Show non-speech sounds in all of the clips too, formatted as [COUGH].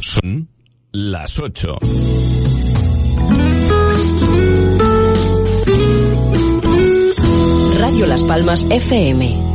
Son las 8. Radio Las Palmas FM.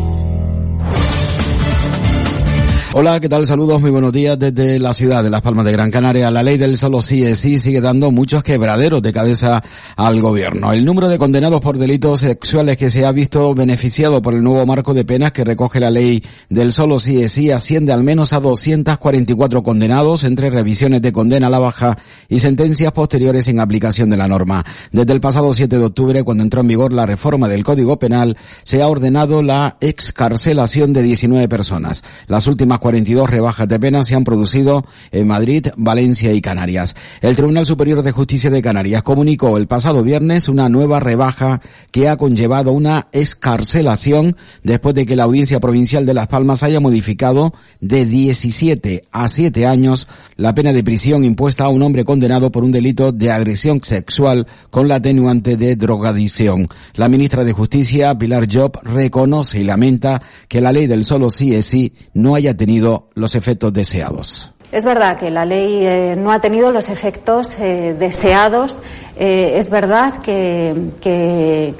Hola, ¿qué tal? Saludos, muy buenos días desde la ciudad de Las Palmas de Gran Canaria. La ley del solo sí es sí sigue dando muchos quebraderos de cabeza al gobierno. El número de condenados por delitos sexuales que se ha visto beneficiado por el nuevo marco de penas que recoge la ley del solo sí es sí asciende al menos a 244 condenados entre revisiones de condena a la baja y sentencias posteriores en aplicación de la norma. Desde el pasado 7 de octubre, cuando entró en vigor la reforma del Código Penal, se ha ordenado la excarcelación de 19 personas. Las últimas 42 rebajas de pena se han producido en Madrid, Valencia y Canarias. El Tribunal Superior de Justicia de Canarias comunicó el pasado viernes una nueva rebaja que ha conllevado una escarcelación después de que la Audiencia Provincial de Las Palmas haya modificado de 17 a 7 años la pena de prisión impuesta a un hombre condenado por un delito de agresión sexual con la atenuante de drogadicción. La ministra de Justicia, Pilar Job, reconoce y lamenta que la ley del solo sí es sí no haya tenido Es verdad que la ley eh, no ha tenido los efectos eh, deseados. Eh, es verdad que,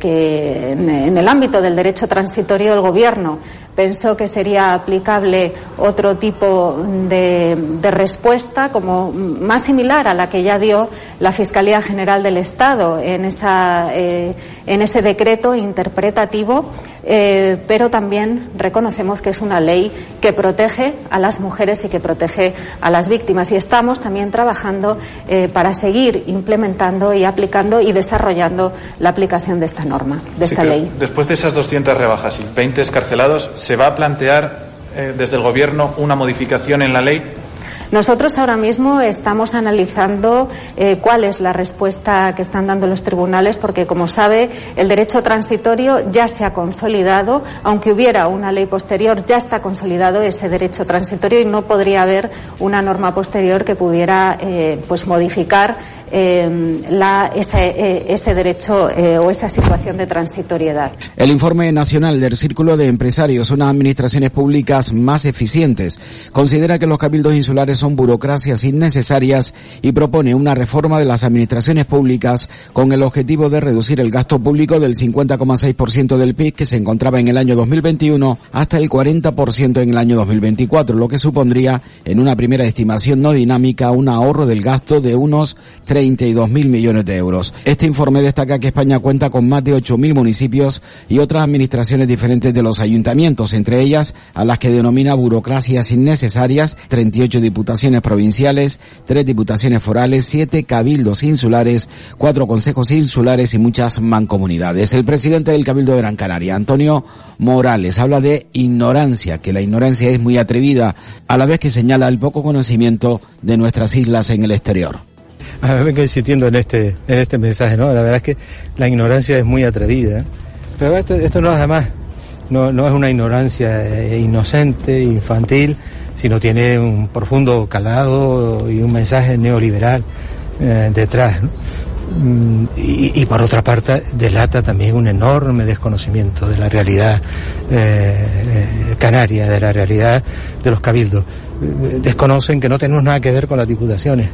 en, el ámbito del derecho transitorio el Gobierno pensó que sería aplicable otro tipo de, respuesta, como más similar a la que ya dio la Fiscalía General del Estado en, en ese decreto interpretativo, pero también reconocemos que es una ley que protege a las mujeres y que protege a las víctimas. Y estamos también trabajando eh, para seguir implementando y aplicando y desarrollando la aplicación de esta norma, de esta ley. Después de esas 200 rebajas y 20 escarcelados, ¿se va a plantear eh, desde el Gobierno una modificación en la ley nosotros ahora mismo estamos analizando eh, cuál es la respuesta que están dando los tribunales, porque, como sabe, el derecho transitorio ya se ha consolidado, aunque hubiera una ley posterior, ya está consolidado ese derecho transitorio y no podría haber una norma posterior que pudiera eh, pues modificar eh, la, ese, ese, derecho o esa situación de transitoriedad. El informe nacional del Círculo de Empresarios, unas administraciones públicas más eficientes, considera que los cabildos insulares son burocracias innecesarias y propone una reforma de las administraciones públicas con el objetivo de reducir el gasto público del 50,6% del PIB que se encontraba en el año 2021 hasta el 40% en el año 2024, lo que supondría en una primera estimación no dinámica un ahorro del gasto de unos 32 mil millones de euros. Este informe destaca que España cuenta con más de 8 mil municipios y otras administraciones diferentes de los ayuntamientos, entre ellas a las que denomina burocracias innecesarias, 38 diputados diputaciones provinciales, tres diputaciones forales, siete cabildos insulares, cuatro consejos insulares y muchas mancomunidades. El presidente del Cabildo de Gran Canaria, Antonio Morales, habla de ignorancia, que la ignorancia es muy atrevida, a la vez que señala el poco conocimiento de nuestras islas en el exterior. [LAUGHS] Vengo insistiendo en este, en este mensaje, ¿no? La verdad es que la ignorancia es muy atrevida. Pero esto, no es además, no, no es una ignorancia eh, inocente, infantil, sino tiene un profundo calado y un mensaje neoliberal eh, detrás. Mm, y, por otra parte delata también un enorme desconocimiento de la realidad eh, eh, canaria, de la realidad de los cabildos. Desconocen que no tenemos nada que ver con las diputaciones,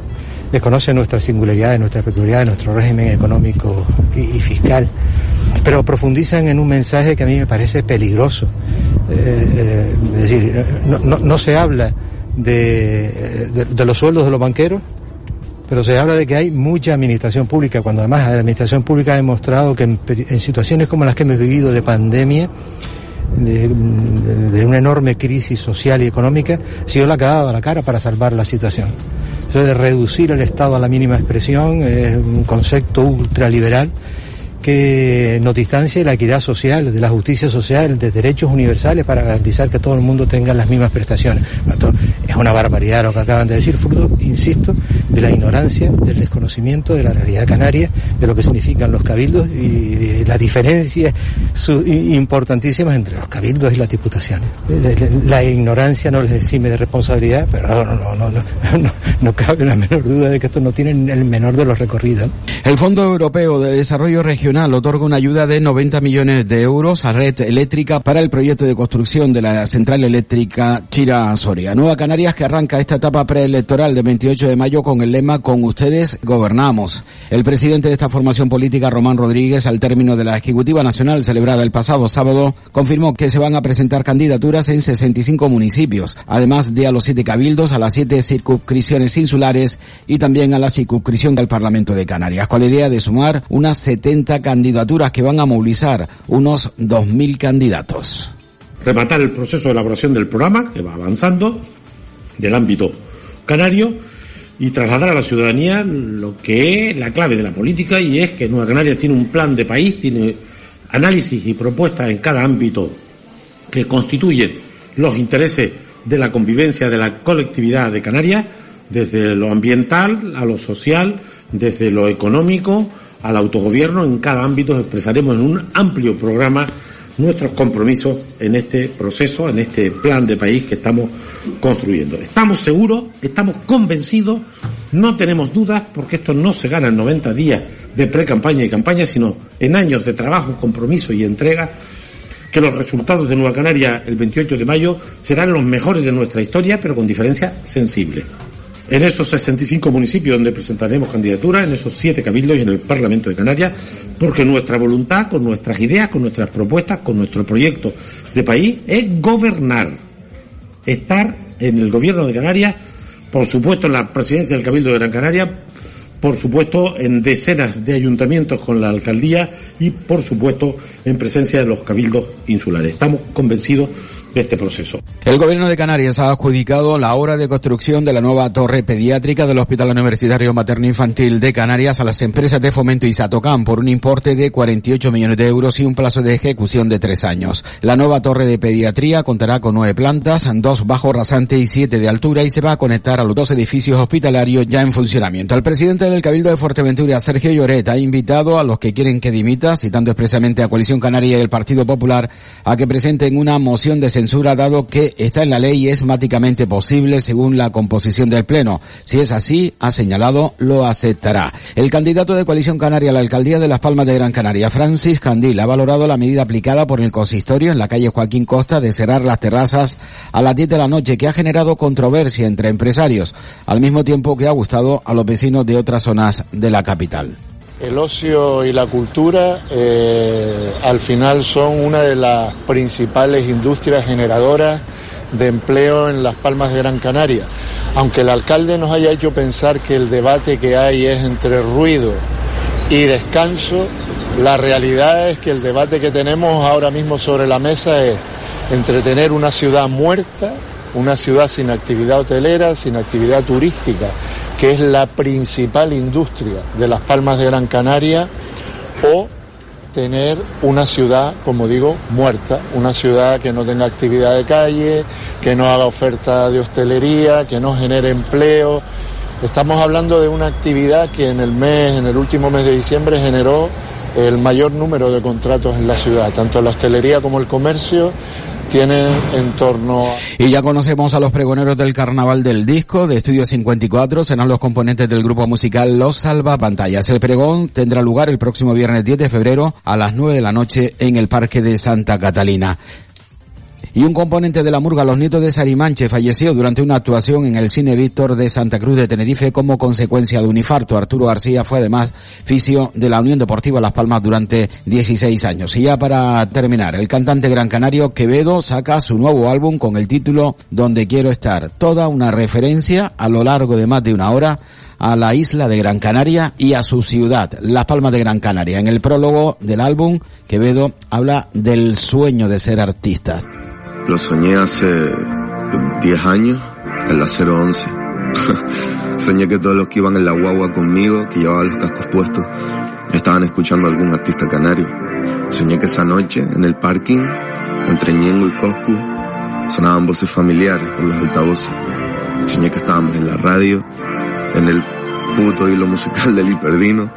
desconocen nuestra singularidad, nuestra peculiaridad, nuestro régimen económico y fiscal pero profundizan en un mensaje que a mí me parece peligroso. Eh, eh, es decir, no, se habla de, los sueldos de los banqueros, pero se habla de que hay mucha administración pública, cuando además la administración pública ha demostrado que en, situaciones como las que hemos vivido de pandemia, de, una enorme crisis social y económica, ha sido la que ha dado la cara para salvar la situación. De reducir el Estado a la mínima expresión es un concepto ultraliberal que nos distancie la equidad social, de la justicia social, de derechos universales para garantizar que todo el mundo tenga las mismas prestaciones. Es una barbaridad lo que acaban de decir, fruto, insisto, de la ignorancia, del desconocimiento de la realidad canaria, de lo que significan los cabildos y de las diferencias importantísimas entre los cabildos y las diputaciones. La ignorancia no les exime de responsabilidad, pero no, no, no, no, no cabe la menor duda de que esto no tiene el menor de los recorridos. El Fondo Europeo de Desarrollo Regional Nacional otorga una ayuda de 90 millones de euros a Red Eléctrica para el proyecto de construcción de la central eléctrica Chira-Soria. Nueva Canarias que arranca esta etapa preelectoral del 28 de mayo con el lema Con ustedes gobernamos. El presidente de esta formación política, Román Rodríguez, al término de la Ejecutiva Nacional celebrada el pasado sábado, confirmó que se van a presentar candidaturas en 65 municipios, además de a los siete cabildos, a las siete circunscripciones insulares y también a la circunscripción del Parlamento de Canarias, con la idea de sumar unas 70 candidaturas que van a movilizar unos 2.000 candidatos. Rematar el proceso de elaboración del programa, que va avanzando, del ámbito canario, y trasladar a la ciudadanía lo que es la clave de la política y es que Nueva Canarias tiene un plan de país, tiene análisis y propuestas en cada ámbito que constituyen los intereses de la convivencia de la colectividad de Canarias, desde lo ambiental a lo social, desde lo económico al autogobierno, en cada ámbito expresaremos en un amplio programa nuestros compromisos en este proceso, en este plan de país que estamos construyendo. Estamos seguros, estamos convencidos, no tenemos dudas, porque esto no se gana en 90 días de pre-campaña y campaña, sino en años de trabajo, compromiso y entrega, que los resultados de Nueva Canaria el 28 de mayo serán los mejores de nuestra historia, pero con diferencia sensible en esos 65 municipios donde presentaremos candidaturas, en esos siete cabildos y en el Parlamento de Canarias, porque nuestra voluntad, con nuestras ideas, con nuestras propuestas, con nuestro proyecto de país, es gobernar, estar en el gobierno de Canarias, por supuesto en la presidencia del Cabildo de Gran Canaria, por supuesto en decenas de ayuntamientos con la alcaldía y por supuesto en presencia de los cabildos insulares. Estamos convencidos de este proceso. El gobierno de Canarias ha adjudicado la obra de construcción de la nueva torre pediátrica del Hospital Universitario Materno Infantil de Canarias a las empresas de fomento y Satocam por un importe de 48 millones de euros y un plazo de ejecución de tres años. La nueva torre de pediatría contará con nueve plantas, dos bajo rasante y siete de altura y se va a conectar a los dos edificios hospitalarios ya en funcionamiento. El presidente del Cabildo de Fuerteventura, Sergio Lloret, ha invitado a los que quieren que dimita, citando expresamente a Coalición Canaria y el Partido Popular, a que presenten una moción de censura dado que está en la ley y es máticamente posible según la composición del Pleno. Si es así, ha señalado, lo aceptará. El candidato de Coalición Canaria a la alcaldía de Las Palmas de Gran Canaria, Francis Candil, ha valorado la medida aplicada por el consistorio en la calle Joaquín Costa de cerrar las terrazas a las 10 de la noche que ha generado controversia entre empresarios, al mismo tiempo que ha gustado a los vecinos de otras zonas de la capital. El ocio y la cultura eh, al final son una de las principales industrias generadoras de empleo en las Palmas de Gran Canaria. Aunque el alcalde nos haya hecho pensar que el debate que hay es entre ruido y descanso, la realidad es que el debate que tenemos ahora mismo sobre la mesa es entre tener una ciudad muerta, una ciudad sin actividad hotelera, sin actividad turística, que es la principal industria de las Palmas de Gran Canaria, o tener una ciudad, como digo, muerta, una ciudad que no tenga actividad de calle, que no haga oferta de hostelería, que no genere empleo. Estamos hablando de una actividad que en el mes, en el último mes de diciembre generó el mayor número de contratos en la ciudad, tanto la hostelería como el comercio tienen en torno. Y ya conocemos a los pregoneros del Carnaval del Disco de Estudio 54, serán los componentes del grupo musical Los Salva Pantallas. El pregón tendrá lugar el próximo viernes 10 de febrero a las 9 de la noche en el Parque de Santa Catalina. Y un componente de la murga, los nietos de Sarimanche, falleció durante una actuación en el Cine Víctor de Santa Cruz de Tenerife como consecuencia de un infarto. Arturo García fue además fisio de la Unión Deportiva Las Palmas durante 16 años. Y ya para terminar, el cantante gran canario Quevedo saca su nuevo álbum con el título Donde quiero estar. Toda una referencia a lo largo de más de una hora a la isla de Gran Canaria y a su ciudad, Las Palmas de Gran Canaria. En el prólogo del álbum, Quevedo habla del sueño de ser artista. Lo soñé hace 10 años, en la 011. [LAUGHS] soñé que todos los que iban en la guagua conmigo, que llevaban los cascos puestos, estaban escuchando a algún artista canario. Soñé que esa noche, en el parking, entre Ñengo y Coscu, sonaban voces familiares por los altavoces. Soñé que estábamos en la radio, en el puto hilo musical del hiperdino,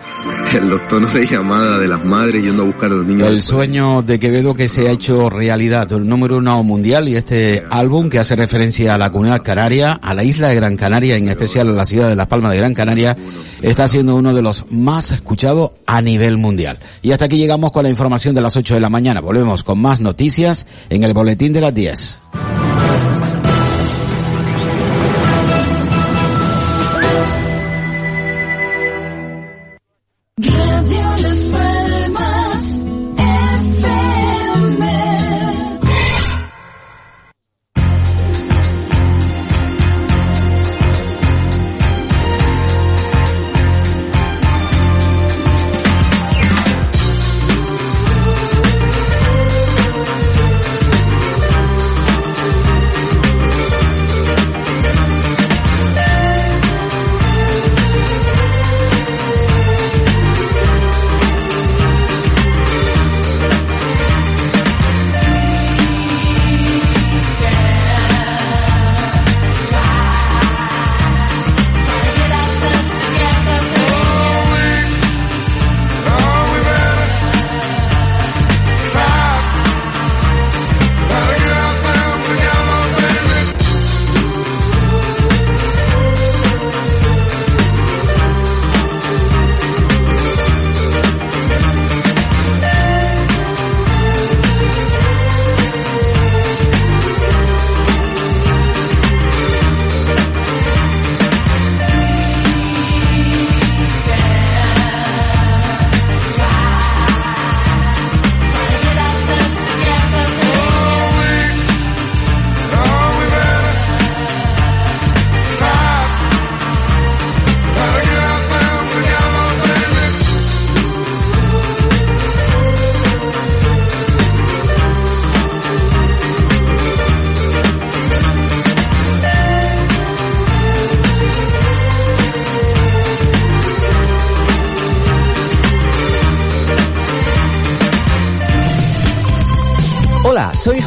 los tonos de llamada de las madres yendo a buscar a los niños. El sueño de Quevedo que se ha hecho realidad, el número uno mundial y este álbum que hace referencia a la comunidad canaria, a la isla de Gran Canaria, en especial a la ciudad de Las Palmas de Gran Canaria, está siendo uno de los más escuchados a nivel mundial. Y hasta aquí llegamos con la información de las 8 de la mañana. Volvemos con más noticias en el boletín de las 10.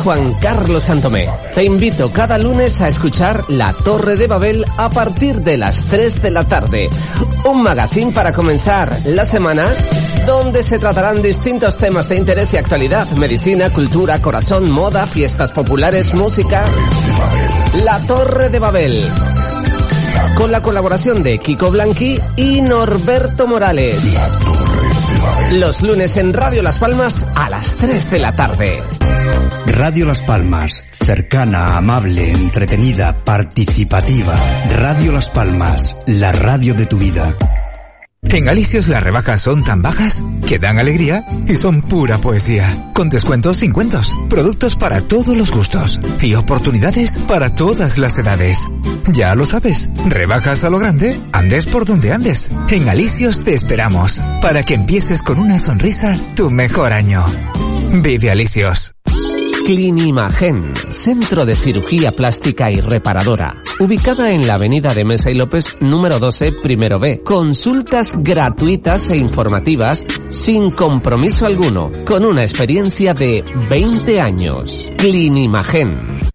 Juan Carlos Santomé. Te invito cada lunes a escuchar La Torre de Babel a partir de las 3 de la tarde. Un magazine para comenzar la semana donde se tratarán distintos temas de interés y actualidad, medicina, cultura, corazón, moda, fiestas populares, música. La Torre de Babel. Con la colaboración de Kiko Blanqui y Norberto Morales. Los lunes en Radio Las Palmas a las 3 de la tarde. Radio Las Palmas, cercana, amable, entretenida, participativa. Radio Las Palmas, la radio de tu vida. En Alicios las rebajas son tan bajas que dan alegría y son pura poesía. Con descuentos sin cuentos, productos para todos los gustos y oportunidades para todas las edades. Ya lo sabes, rebajas a lo grande, andes por donde andes. En Alicios te esperamos para que empieces con una sonrisa tu mejor año. Vive Alicios. Clinimagen, centro de cirugía plástica y reparadora, ubicada en la avenida de Mesa y López número 12, primero B. Consultas gratuitas e informativas sin compromiso alguno, con una experiencia de 20 años. Clinimagen.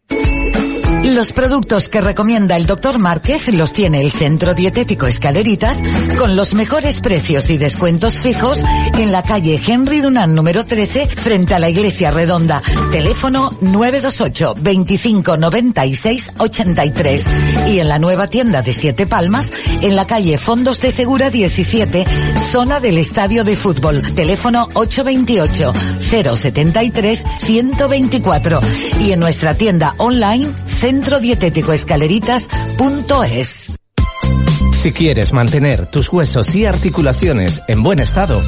Los productos que recomienda el doctor Márquez los tiene el Centro Dietético Escaleritas con los mejores precios y descuentos fijos en la calle Henry Dunant número 13 frente a la Iglesia Redonda. Teléfono 928 25 96 83 y en la nueva tienda de Siete Palmas en la calle Fondos de Segura 17 zona del Estadio de Fútbol. Teléfono 828 073 124 y en nuestra tienda online Centro Dietético Escaleritas.es. Si quieres mantener tus huesos y articulaciones en buen estado,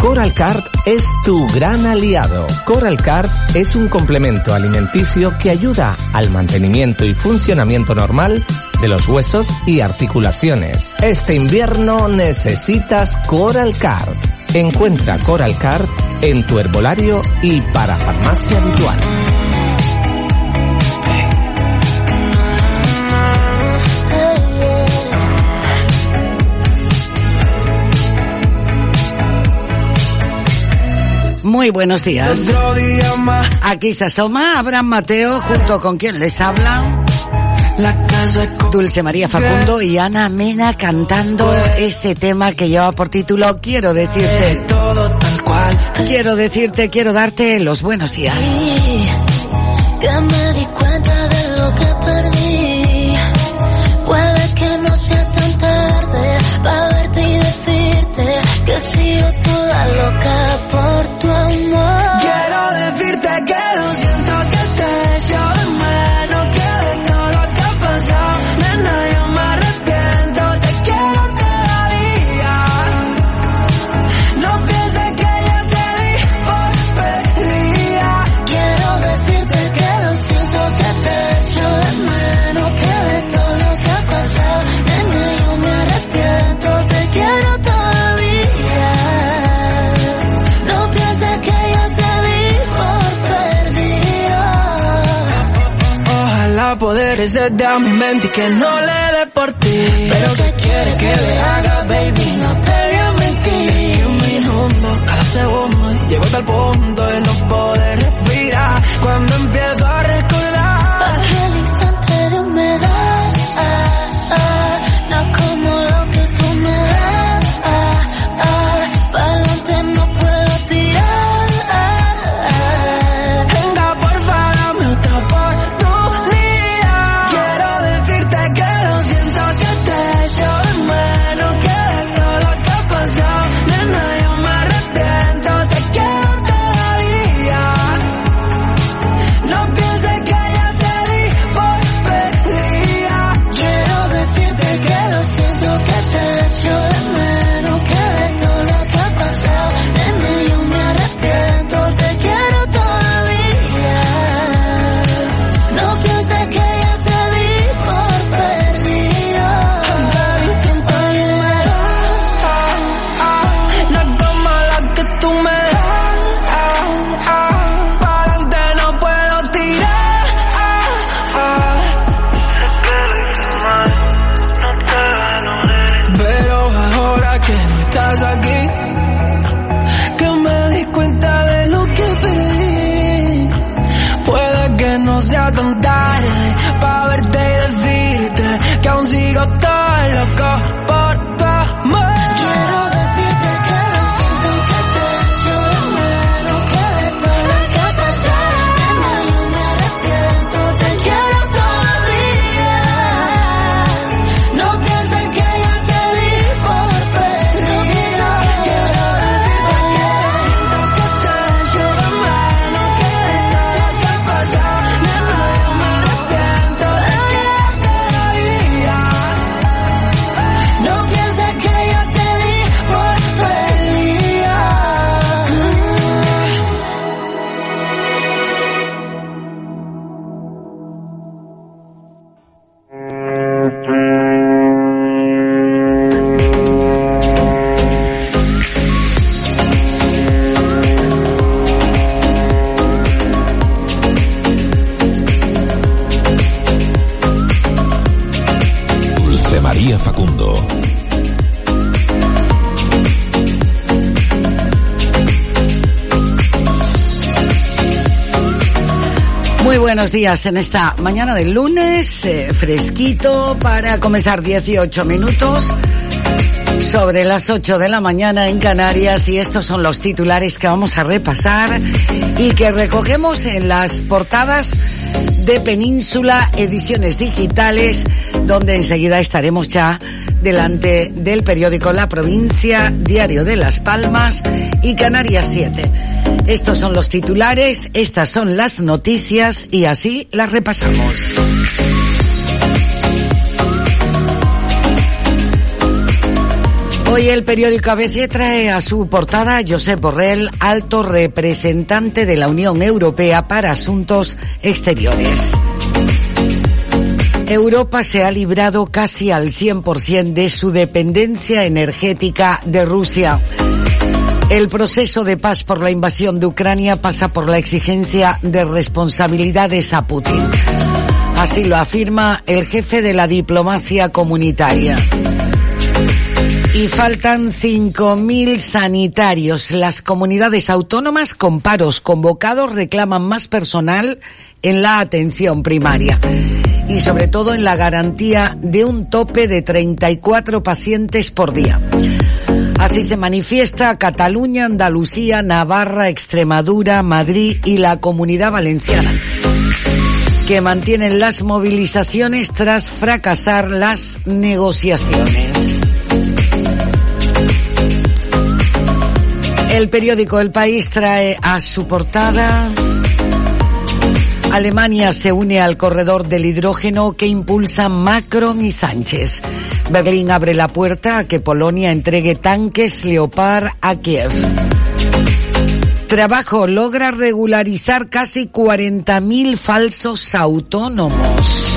Coral Card es tu gran aliado. Coral Card es un complemento alimenticio que ayuda al mantenimiento y funcionamiento normal de los huesos y articulaciones. Este invierno necesitas Coral Card. Encuentra Coral Card en tu herbolario y para farmacia habitual. Muy buenos días. Aquí se asoma Abraham Mateo junto con quien les habla. Dulce María Facundo y Ana Mena cantando ese tema que lleva por título Quiero decirte. Quiero decirte, quiero darte los buenos días. Poder desde a mi mente y que no le dé por ti. Pero que quiere que le haga, baby, no te voy a mentir. Un minuto, cada segundo, llego hasta el punto de no poder buenos días en esta mañana del lunes, eh, fresquito para comenzar 18 minutos sobre las 8 de la mañana en Canarias y estos son los titulares que vamos a repasar y que recogemos en las portadas de Península Ediciones Digitales, donde enseguida estaremos ya delante del periódico La Provincia, Diario de Las Palmas y Canarias 7. Estos son los titulares, estas son las noticias y así las repasamos. Hoy el periódico ABC trae a su portada a Josep Borrell, alto representante de la Unión Europea para Asuntos Exteriores. Europa se ha librado casi al 100% de su dependencia energética de Rusia. El proceso de paz por la invasión de Ucrania pasa por la exigencia de responsabilidades a Putin. Así lo afirma el jefe de la diplomacia comunitaria. Y faltan 5.000 sanitarios. Las comunidades autónomas con paros convocados reclaman más personal en la atención primaria y sobre todo en la garantía de un tope de 34 pacientes por día. Así se manifiesta Cataluña, Andalucía, Navarra, Extremadura, Madrid y la Comunidad Valenciana, que mantienen las movilizaciones tras fracasar las negociaciones. El periódico El País trae a su portada Alemania se une al corredor del hidrógeno que impulsan Macron y Sánchez. Berlín abre la puerta a que Polonia entregue tanques Leopard a Kiev. Trabajo logra regularizar casi 40.000 falsos autónomos.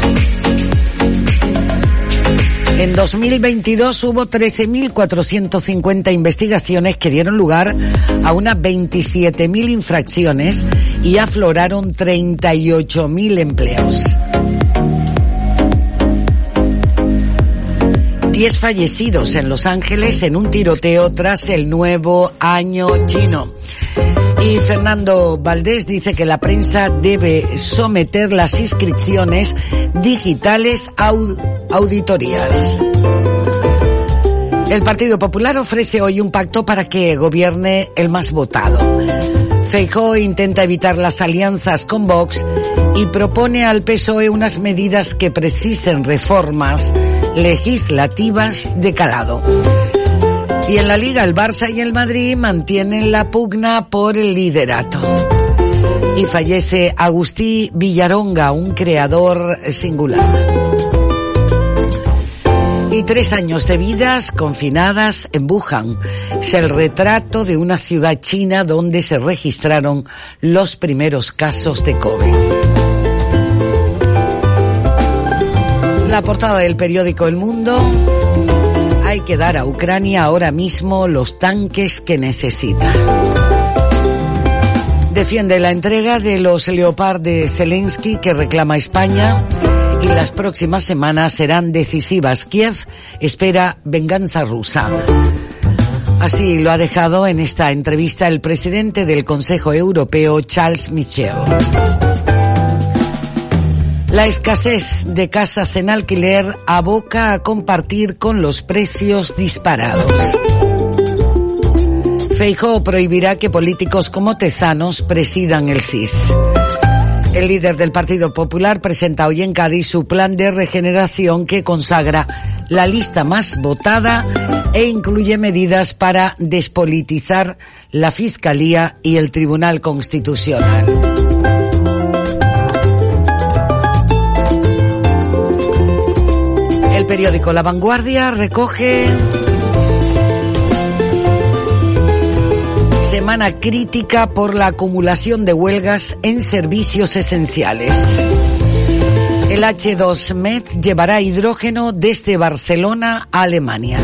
En 2022 hubo 13.450 investigaciones que dieron lugar a unas 27.000 infracciones y afloraron 38.000 empleos. 10 fallecidos en Los Ángeles en un tiroteo tras el nuevo año chino. Y Fernando Valdés dice que la prensa debe someter las inscripciones digitales a auditorías. El Partido Popular ofrece hoy un pacto para que gobierne el más votado. Feijóo intenta evitar las alianzas con Vox y propone al PSOE unas medidas que precisen reformas legislativas de calado. Y en la Liga el Barça y el Madrid mantienen la pugna por el liderato. Y fallece Agustí Villaronga, un creador singular. Y tres años de vidas confinadas en Wuhan. Es el retrato de una ciudad china donde se registraron los primeros casos de COVID. La portada del periódico El Mundo. Hay que dar a Ucrania ahora mismo los tanques que necesita. Defiende la entrega de los Leopard de Zelensky que reclama España y las próximas semanas serán decisivas. Kiev espera venganza rusa. Así lo ha dejado en esta entrevista el presidente del Consejo Europeo, Charles Michel. La escasez de casas en alquiler aboca a compartir con los precios disparados. Feijóo prohibirá que políticos como Tezanos presidan el CIS. El líder del Partido Popular presenta hoy en Cádiz su plan de regeneración que consagra la lista más votada e incluye medidas para despolitizar la Fiscalía y el Tribunal Constitucional. El periódico La Vanguardia recoge semana crítica por la acumulación de huelgas en servicios esenciales. El H2Med llevará hidrógeno desde Barcelona a Alemania.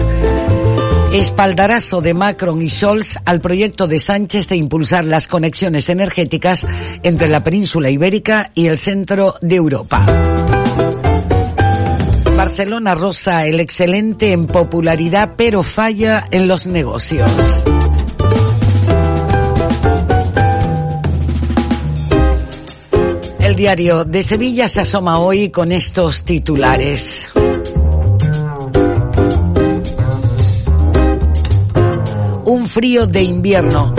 Espaldarazo de Macron y Scholz al proyecto de Sánchez de impulsar las conexiones energéticas entre la península ibérica y el centro de Europa. Barcelona rosa el excelente en popularidad pero falla en los negocios. El diario de Sevilla se asoma hoy con estos titulares. Un frío de invierno.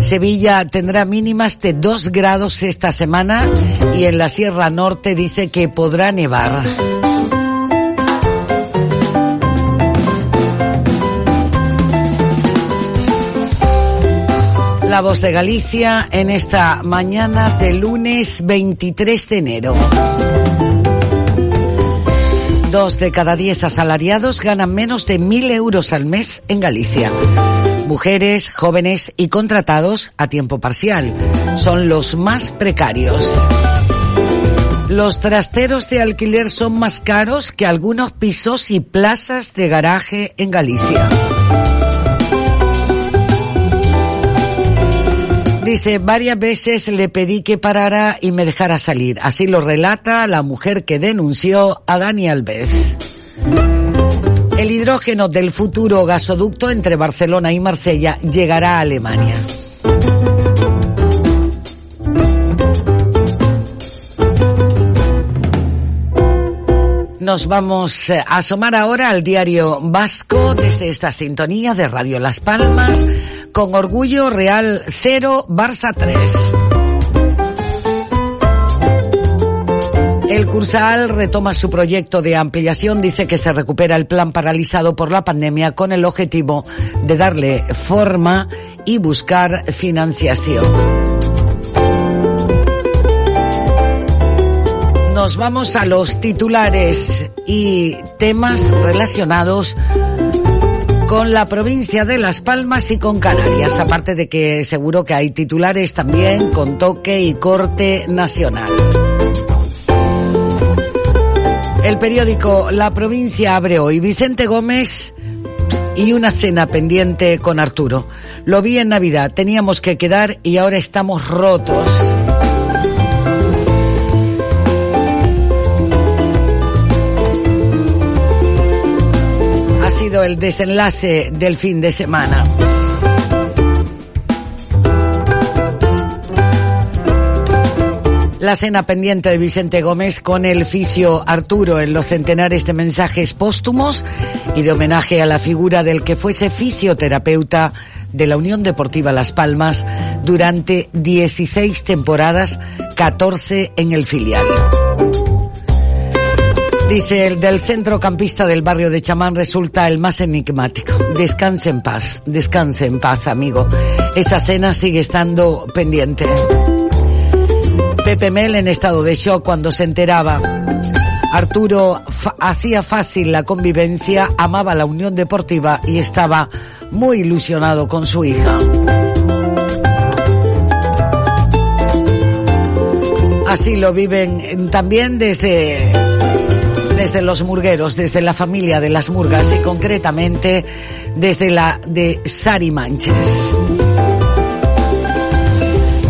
Sevilla tendrá mínimas de 2 grados esta semana y en la Sierra Norte dice que podrá nevar. La voz de Galicia en esta mañana de lunes 23 de enero. Dos de cada diez asalariados ganan menos de mil euros al mes en Galicia. Mujeres, jóvenes y contratados a tiempo parcial son los más precarios. Los trasteros de alquiler son más caros que algunos pisos y plazas de garaje en Galicia. Dice, varias veces le pedí que parara y me dejara salir. Así lo relata la mujer que denunció a Dani Alves. El hidrógeno del futuro gasoducto entre Barcelona y Marsella llegará a Alemania. Nos vamos eh, a asomar ahora al diario Vasco desde esta sintonía de Radio Las Palmas con orgullo Real 0 Barça 3. El Cursal retoma su proyecto de ampliación, dice que se recupera el plan paralizado por la pandemia con el objetivo de darle forma y buscar financiación. Nos vamos a los titulares y temas relacionados con la provincia de Las Palmas y con Canarias, aparte de que seguro que hay titulares también con toque y corte nacional. El periódico La Provincia abre hoy Vicente Gómez y una cena pendiente con Arturo. Lo vi en Navidad, teníamos que quedar y ahora estamos rotos. Sido el desenlace del fin de semana. La cena pendiente de Vicente Gómez con el fisio Arturo en los centenares de mensajes póstumos y de homenaje a la figura del que fuese fisioterapeuta de la Unión Deportiva Las Palmas durante 16 temporadas, 14 en el filial. Dice el del centrocampista del barrio de Chamán resulta el más enigmático. Descanse en paz, descanse en paz, amigo. Esa cena sigue estando pendiente. Pepe Mel en estado de shock cuando se enteraba. Arturo hacía fácil la convivencia, amaba la unión deportiva y estaba muy ilusionado con su hija. Así lo viven también desde desde los murgueros, desde la familia de las murgas y concretamente desde la de Sari Manches.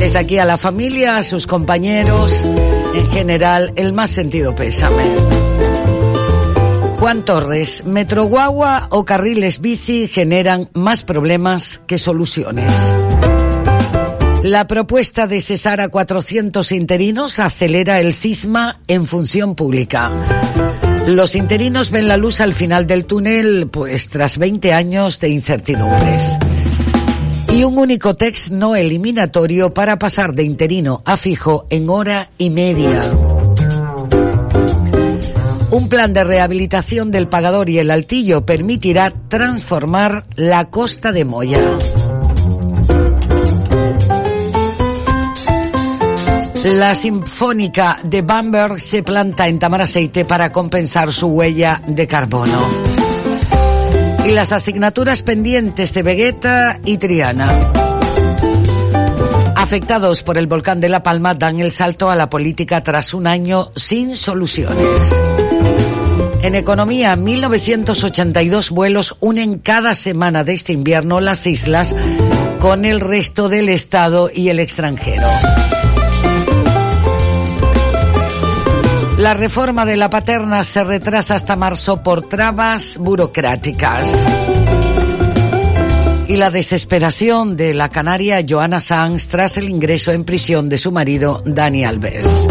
Desde aquí a la familia, a sus compañeros, en general, el más sentido pésame. Juan Torres, Metro Guagua o carriles bici generan más problemas que soluciones. La propuesta de cesar a 400 interinos acelera el cisma en función pública. Los interinos ven la luz al final del túnel, pues tras 20 años de incertidumbres. Y un único text no eliminatorio para pasar de interino a fijo en hora y media. Un plan de rehabilitación del pagador y el altillo permitirá transformar la costa de Moya. La Sinfónica de Bamberg se planta en Tamaraceite para compensar su huella de carbono. Y las asignaturas pendientes de Vegeta y Triana. Afectados por el volcán de La Palma dan el salto a la política tras un año sin soluciones. En economía, 1982 vuelos unen cada semana de este invierno las islas con el resto del estado y el extranjero. La reforma de la paterna se retrasa hasta marzo por trabas burocráticas. Y la desesperación de la canaria Joana Sanz tras el ingreso en prisión de su marido Dani Alves.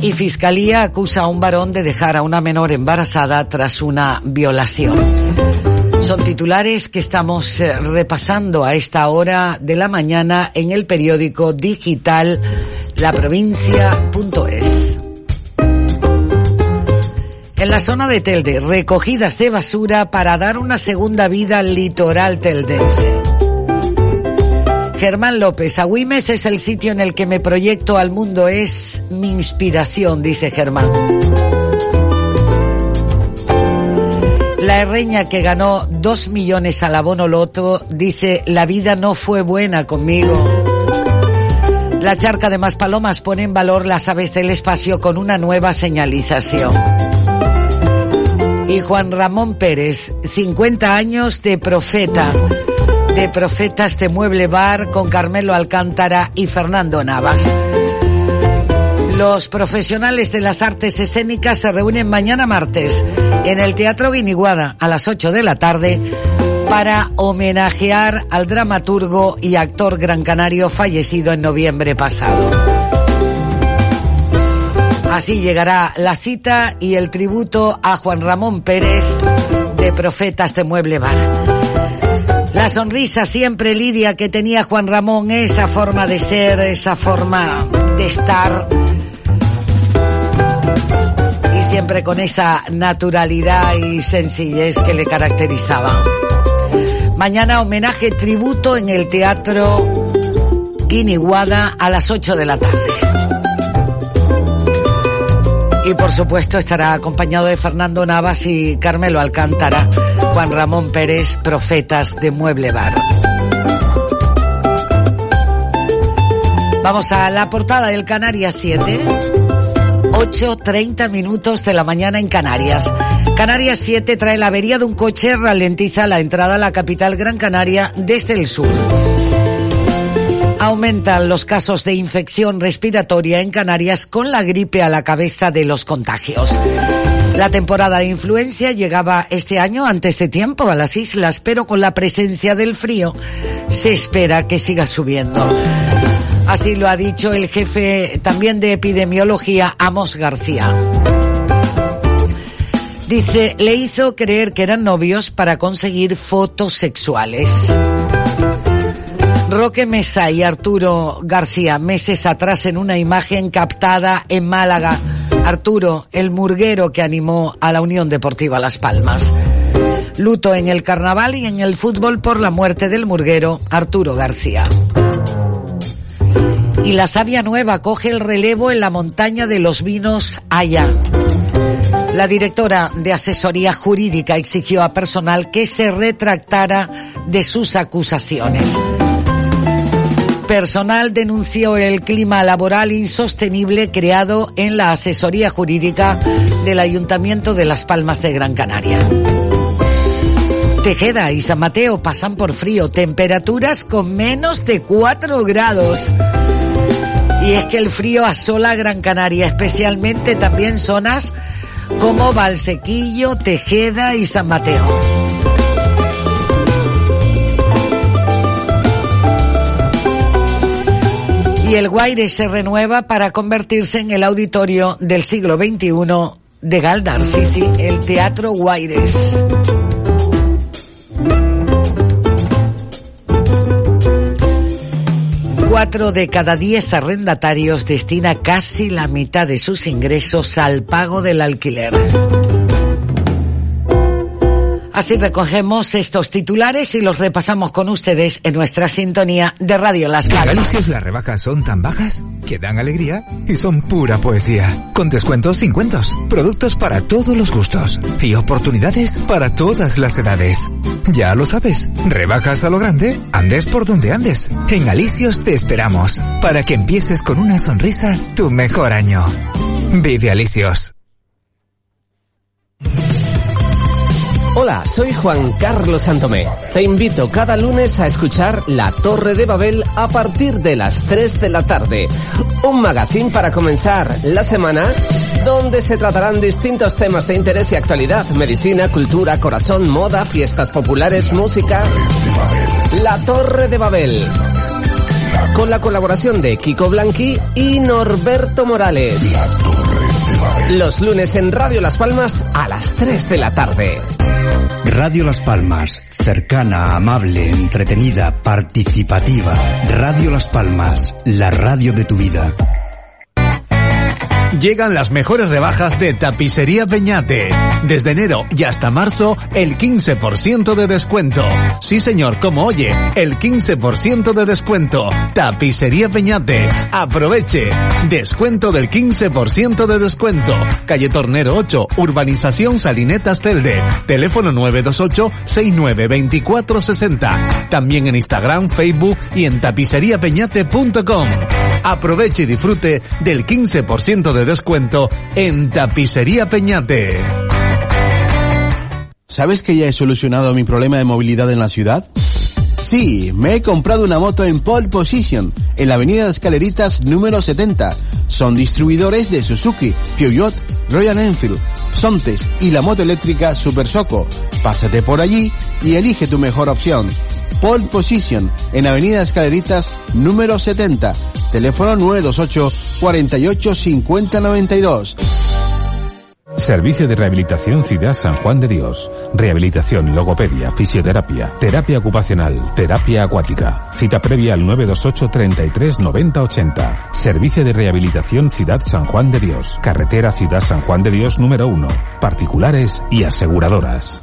Y Fiscalía acusa a un varón de dejar a una menor embarazada tras una violación. Son titulares que estamos eh, repasando a esta hora de la mañana en el periódico digital laprovincia.es. En la zona de Telde, recogidas de basura para dar una segunda vida al litoral teldense. Germán López, Agüimes es el sitio en el que me proyecto al mundo, es mi inspiración, dice Germán. La herreña que ganó dos millones al abono loto dice, la vida no fue buena conmigo. La charca de Maspalomas pone en valor las aves del espacio con una nueva señalización. Y Juan Ramón Pérez, 50 años de profeta, de profetas de Mueble Bar con Carmelo Alcántara y Fernando Navas. Los profesionales de las artes escénicas se reúnen mañana martes en el Teatro Guiniguada a las 8 de la tarde para homenajear al dramaturgo y actor gran canario fallecido en noviembre pasado. Así llegará la cita y el tributo a Juan Ramón Pérez de Profetas de Mueble Bar. La sonrisa siempre lidia que tenía Juan Ramón, esa forma de ser, esa forma de estar siempre con esa naturalidad y sencillez que le caracterizaba. Mañana homenaje tributo en el Teatro Guiniguada a las 8 de la tarde. Y por supuesto estará acompañado de Fernando Navas y Carmelo Alcántara, Juan Ramón Pérez, Profetas de Mueble Bar. Vamos a la portada del Canarias 7. 8.30 minutos de la mañana en Canarias. Canarias 7 trae la avería de un coche, ralentiza la entrada a la capital Gran Canaria desde el sur. Aumentan los casos de infección respiratoria en Canarias con la gripe a la cabeza de los contagios. La temporada de influencia llegaba este año antes de tiempo a las islas, pero con la presencia del frío se espera que siga subiendo. Así lo ha dicho el jefe también de epidemiología, Amos García. Dice, le hizo creer que eran novios para conseguir fotos sexuales. Roque Mesa y Arturo García, meses atrás en una imagen captada en Málaga. Arturo, el murguero que animó a la Unión Deportiva Las Palmas. Luto en el carnaval y en el fútbol por la muerte del murguero Arturo García. Y la Sabia Nueva coge el relevo en la montaña de los vinos Haya. La directora de asesoría jurídica exigió a personal que se retractara de sus acusaciones. Personal denunció el clima laboral insostenible creado en la asesoría jurídica del Ayuntamiento de Las Palmas de Gran Canaria. Tejeda y San Mateo pasan por frío, temperaturas con menos de 4 grados. Y es que el frío asola Gran Canaria, especialmente también zonas como Valsequillo, Tejeda y San Mateo. Y el Guaire se renueva para convertirse en el auditorio del siglo XXI de Galdar, sí, sí, el Teatro Guaires. Cuatro de cada diez arrendatarios destina casi la mitad de sus ingresos al pago del alquiler. Así recogemos estos titulares y los repasamos con ustedes en nuestra sintonía de Radio Las En Palmas. Galicios las rebajas son tan bajas que dan alegría y son pura poesía. Con descuentos sin cuentos, productos para todos los gustos y oportunidades para todas las edades. Ya lo sabes, rebajas a lo grande, andes por donde andes. En Alicios te esperamos para que empieces con una sonrisa tu mejor año. Vive Alicios. Hola, soy Juan Carlos Santomé. Te invito cada lunes a escuchar La Torre de Babel a partir de las 3 de la tarde. Un magazine para comenzar la semana donde se tratarán distintos temas de interés y actualidad. Medicina, cultura, corazón, moda, fiestas populares, música. La Torre de Babel. Con la colaboración de Kiko Blanqui y Norberto Morales. Los lunes en Radio Las Palmas a las 3 de la tarde. Radio Las Palmas, cercana, amable, entretenida, participativa. Radio Las Palmas, la radio de tu vida. Llegan las mejores rebajas de Tapicería Peñate. Desde enero y hasta marzo, el 15% de descuento. Sí señor, como oye, el 15% de descuento. Tapicería Peñate. Aproveche. Descuento del 15% de descuento. Calle Tornero 8, Urbanización Salinetas Telde. Teléfono 928-692460. También en Instagram, Facebook y en tapiceriapeñate.com. Aproveche y disfrute del 15% de descuento en Tapicería Peñate. ¿Sabes que ya he solucionado mi problema de movilidad en la ciudad? Sí, me he comprado una moto en pole position, en la avenida de Escaleritas número 70. Son distribuidores de Suzuki, Peugeot, Royal Enfield, Sontes y la moto eléctrica Super Soco. Pásate por allí y elige tu mejor opción. Pole Position, en Avenida Escaleritas número 70. Teléfono 928 48 50 92. Servicio de Rehabilitación Ciudad San Juan de Dios. Rehabilitación, logopedia, fisioterapia, terapia ocupacional, terapia acuática. Cita previa al 928 33 90 80. Servicio de Rehabilitación Ciudad San Juan de Dios. Carretera Ciudad San Juan de Dios número 1. Particulares y aseguradoras.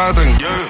más que ellos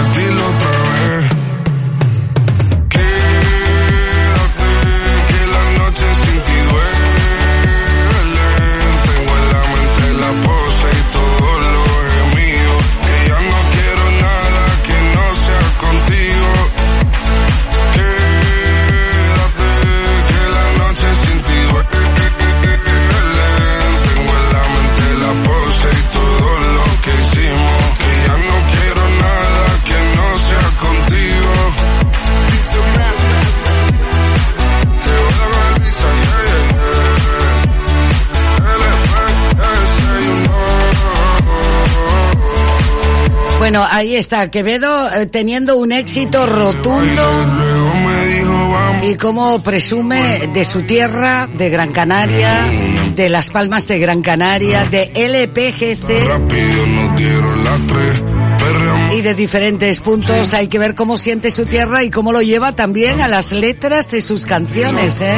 Bueno, ahí está, Quevedo eh, teniendo un éxito rotundo y cómo presume de su tierra, de Gran Canaria, de Las Palmas de Gran Canaria, de LPGC y de diferentes puntos. Hay que ver cómo siente su tierra y cómo lo lleva también a las letras de sus canciones, ¿eh?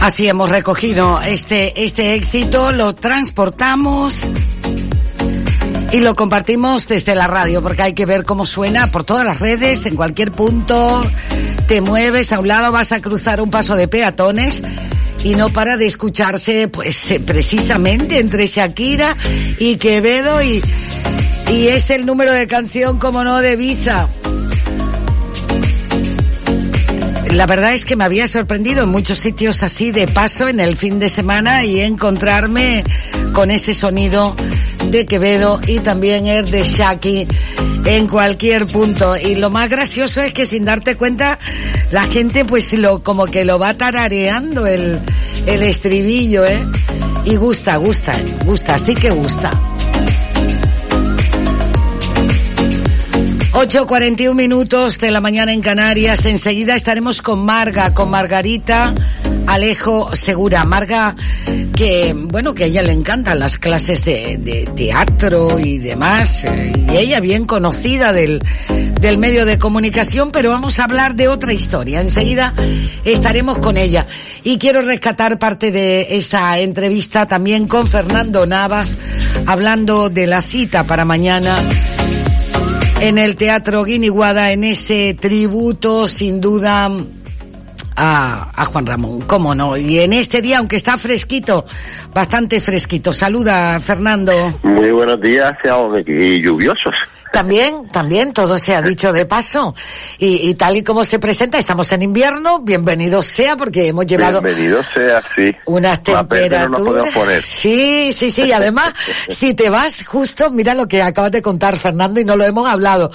Así hemos recogido este, este éxito, lo transportamos y lo compartimos desde la radio, porque hay que ver cómo suena por todas las redes, en cualquier punto. Te mueves a un lado, vas a cruzar un paso de peatones y no para de escucharse, pues eh, precisamente entre Shakira y Quevedo y, y es el número de canción, como no, de Visa. La verdad es que me había sorprendido en muchos sitios así de paso en el fin de semana y encontrarme con ese sonido de Quevedo y también el de Shaki en cualquier punto. Y lo más gracioso es que sin darte cuenta la gente pues lo como que lo va tarareando el, el estribillo, ¿eh? Y gusta, gusta, gusta, sí que gusta. 8.41 minutos de la mañana en Canarias. Enseguida estaremos con Marga, con Margarita Alejo Segura. Marga, que bueno, que a ella le encantan las clases de, teatro y demás. eh, Y ella bien conocida del, del medio de comunicación, pero vamos a hablar de otra historia. Enseguida estaremos con ella. Y quiero rescatar parte de esa entrevista también con Fernando Navas, hablando de la cita para mañana en el Teatro Guiniguada, en ese tributo, sin duda, a, a Juan Ramón, cómo no. Y en este día, aunque está fresquito, bastante fresquito. Saluda, Fernando. Muy buenos días, y lluviosos. También, también, todo se ha dicho de paso. Y, y tal y como se presenta, estamos en invierno, bienvenido sea, porque hemos llevado Bienvenido sea, sí. unas no temperaturas. poner. Sí, sí, sí. y Además, [LAUGHS] si te vas justo, mira lo que acabas de contar, Fernando, y no lo hemos hablado.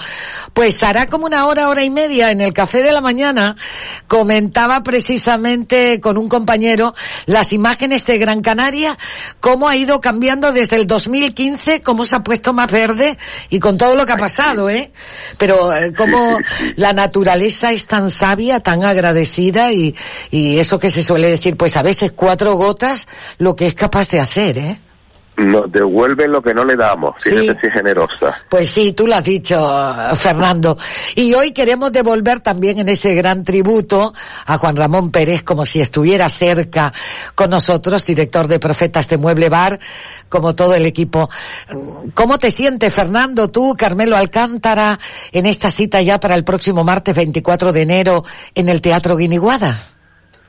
Pues hará como una hora, hora y media en el café de la mañana, comentaba precisamente con un compañero las imágenes de Gran Canaria, cómo ha ido cambiando desde el 2015, cómo se ha puesto más verde y con todo lo que ha pasado, ¿eh? Pero eh, cómo la naturaleza es tan sabia, tan agradecida y, y eso que se suele decir, pues a veces cuatro gotas, lo que es capaz de hacer, ¿eh? Nos devuelven lo que no le damos. Fíjate si es generosa. Pues sí, tú lo has dicho, Fernando. Y hoy queremos devolver también en ese gran tributo a Juan Ramón Pérez como si estuviera cerca con nosotros, director de Profetas de Mueble Bar, como todo el equipo. ¿Cómo te sientes, Fernando, tú, Carmelo Alcántara, en esta cita ya para el próximo martes 24 de enero en el Teatro Guiniguada?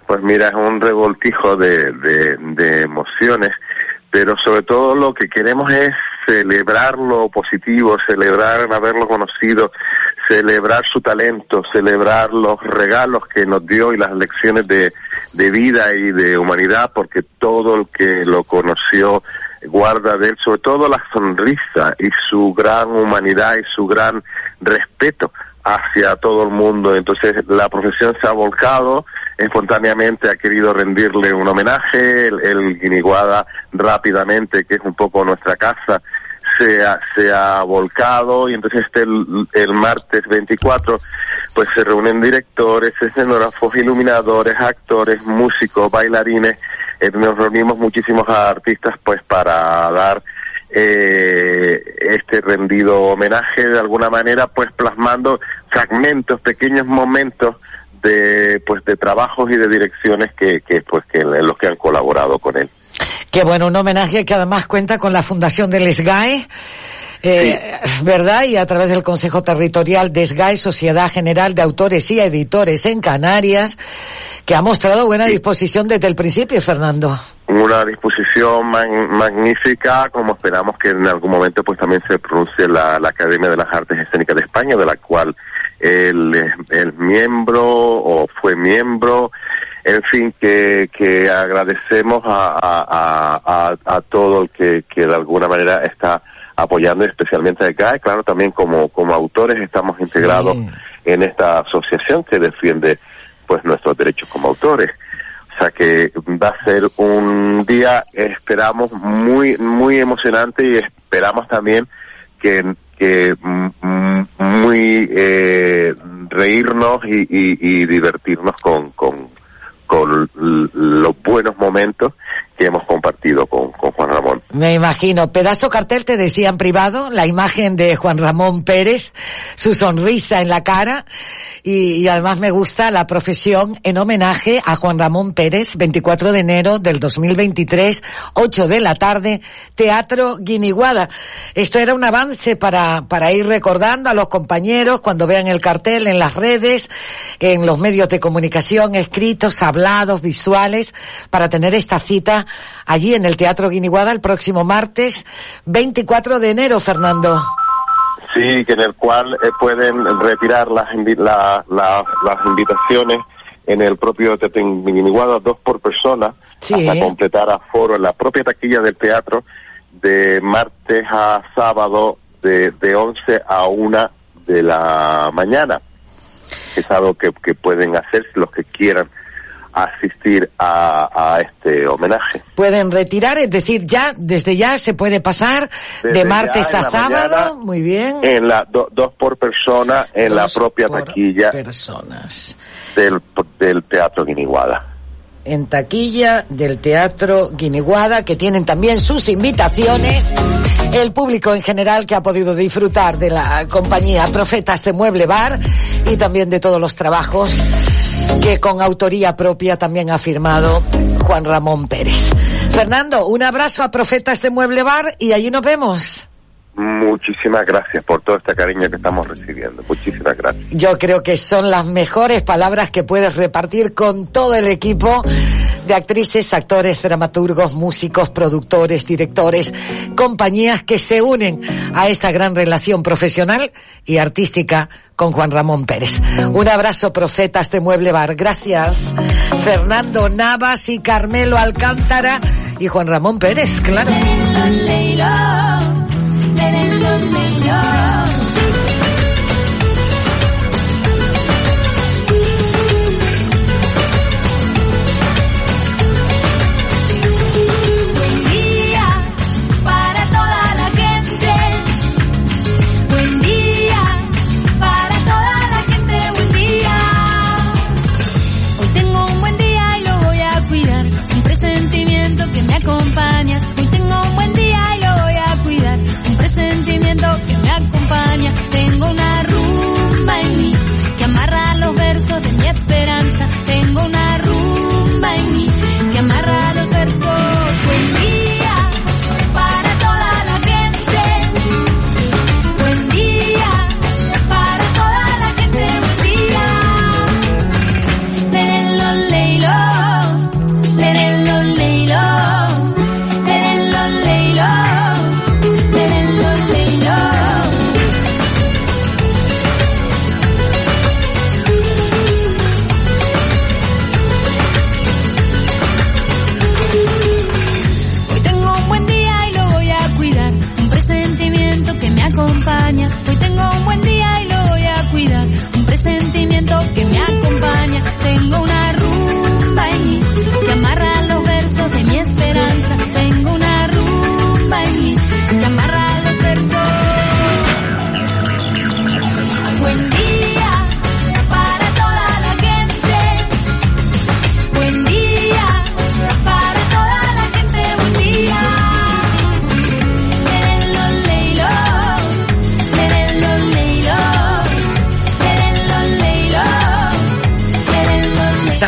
Pues mira, es un revoltijo de, de, de emociones, pero sobre todo lo que queremos es celebrar lo positivo, celebrar haberlo conocido, celebrar su talento, celebrar los regalos que nos dio y las lecciones de, de vida y de humanidad, porque todo el que lo conoció guarda de él sobre todo la sonrisa y su gran humanidad y su gran respeto hacia todo el mundo. Entonces la profesión se ha volcado, espontáneamente ha querido rendirle un homenaje, el, el Guiniguada rápidamente, que es un poco nuestra casa, se ha, volcado y entonces este el, el martes 24 pues se reúnen directores, escenógrafos, iluminadores, actores, músicos, bailarines, eh, nos reunimos muchísimos artistas pues para dar eh, este rendido homenaje de alguna manera pues plasmando fragmentos, pequeños momentos de pues de trabajos y de direcciones que, que pues que en los que han colaborado con él. Qué bueno, un homenaje que además cuenta con la Fundación del SGAE. Eh, ¿Verdad? Y a través del Consejo Territorial de SGAE, Sociedad General de Autores y Editores en Canarias, que ha mostrado buena disposición desde el principio, Fernando. Una disposición man- magnífica, como esperamos que en algún momento pues también se pronuncie la, la Academia de las Artes Escénicas de España, de la cual es el miembro o fue miembro. En fin, que, que agradecemos a, a, a, a- todo el que, que de alguna manera está apoyando, especialmente a GAE. Claro, también como, como autores estamos integrados en esta asociación que defiende pues nuestros derechos como autores. O sea que va a ser un día, esperamos, muy, muy emocionante y esperamos también que, que mm, mm, muy eh, reírnos y, y- y divertirnos con, con, con los buenos momentos que hemos compartido con, con Juan Ramón. Me imagino. Pedazo cartel te decía en privado, la imagen de Juan Ramón Pérez, su sonrisa en la cara y, y además me gusta la profesión en homenaje a Juan Ramón Pérez, 24 de enero del 2023, 8 de la tarde, Teatro Guiniguada. Esto era un avance para, para ir recordando a los compañeros cuando vean el cartel en las redes, en los medios de comunicación, escritos, hablados, visuales, para tener esta cita allí en el Teatro Guiniguada el próximo martes 24 de enero, Fernando. Sí, que en el cual eh, pueden retirar las, invi- la- la- las invitaciones en el propio Teatro Miniguada, dos por persona, hasta completar aforo en la propia taquilla del teatro de martes a sábado de, de 11 a 1 de la mañana. Es algo que, que pueden hacer los que quieran asistir a, a este homenaje. Pueden retirar, es decir, ya, desde ya se puede pasar Desde de martes a la sábado, mañana, muy bien. En la do- dos por persona en la Dos propia por taquilla personas. del, del Teatro Guiniguada. en taquilla del Teatro Guiniguada, que tienen también sus invitaciones. El público en general que ha podido disfrutar de la compañía Profetas de Mueble Bar y también de todos los trabajos que con autoría propia también ha firmado Juan Ramón Pérez. Fernando, un abrazo a Profetas de Mueble Bar y allí nos vemos. Muchísimas gracias por todo este cariño que estamos recibiendo. Muchísimas gracias. Yo creo que son las mejores palabras que puedes repartir con todo el equipo de actrices, actores, dramaturgos, músicos, productores, directores, compañías que se unen a esta gran relación profesional y artística con Juan Ramón Pérez. Un abrazo, profetas de Mueble Bar. Gracias. Fernando Navas y Carmelo Alcántara y Juan Ramón Pérez, claro.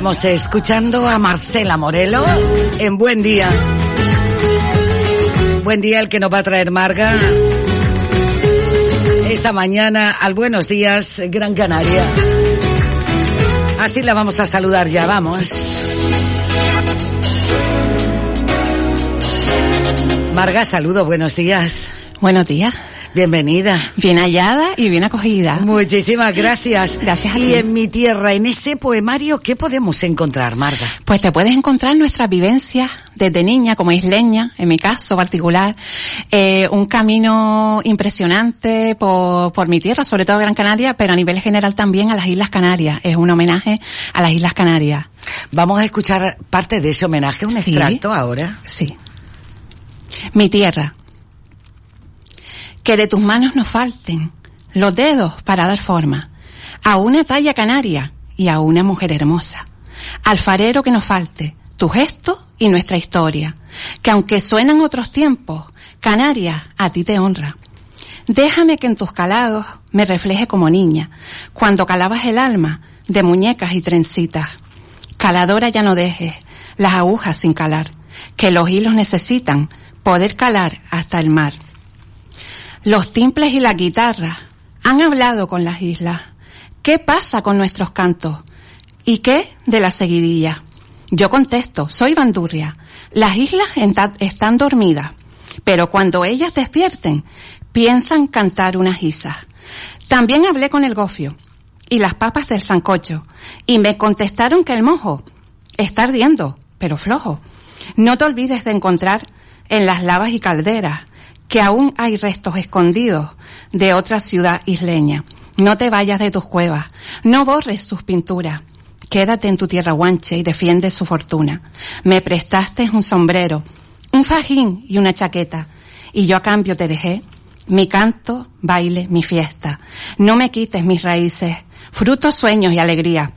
Escuchando a Marcela Morelo en Buen Día. Buen día el que nos va a traer Marga esta mañana al Buenos Días Gran Canaria. Así la vamos a saludar ya, vamos. Marga, saludo, buenos días. Buenos días. Bienvenida. Bien hallada y bien acogida. Muchísimas gracias. Gracias a Y ti. en mi tierra, en ese poemario, ¿qué podemos encontrar, Marga? Pues te puedes encontrar nuestras vivencias desde niña, como isleña, en mi caso particular, eh, un camino impresionante por, por mi tierra, sobre todo Gran Canaria, pero a nivel general también a las Islas Canarias. Es un homenaje a las Islas Canarias. Vamos a escuchar parte de ese homenaje, un Sí. extracto ahora. Sí. Mi tierra. Que de tus manos no falten los dedos para dar forma a una talla canaria y a una mujer hermosa. Alfarero que no falte tu gesto y nuestra historia. Que aunque suenan otros tiempos, Canarias a ti te honra. Déjame que en tus calados me refleje como niña, cuando calabas el alma de muñecas y trencitas. Caladora ya no dejes las agujas sin calar, que los hilos necesitan poder calar hasta el mar. Los timples y la guitarra han hablado con las islas. ¿Qué pasa con nuestros cantos? ¿Y qué de la seguidilla? Yo contesto, soy bandurria. Las islas están dormidas, pero cuando ellas despierten, piensan cantar unas isas. También hablé con el gofio y las papas del sancocho y me contestaron que el mojo está ardiendo, pero flojo. No te olvides de encontrar en las lavas y calderas que aún hay restos escondidos de otra ciudad isleña. No te vayas de tus cuevas, no borres sus pinturas. Quédate en tu tierra guanche y defiende su fortuna. Me prestaste un sombrero, un fajín y una chaqueta, y yo a cambio te dejé mi canto, baile, mi fiesta. No me quites mis raíces, frutos, sueños y alegría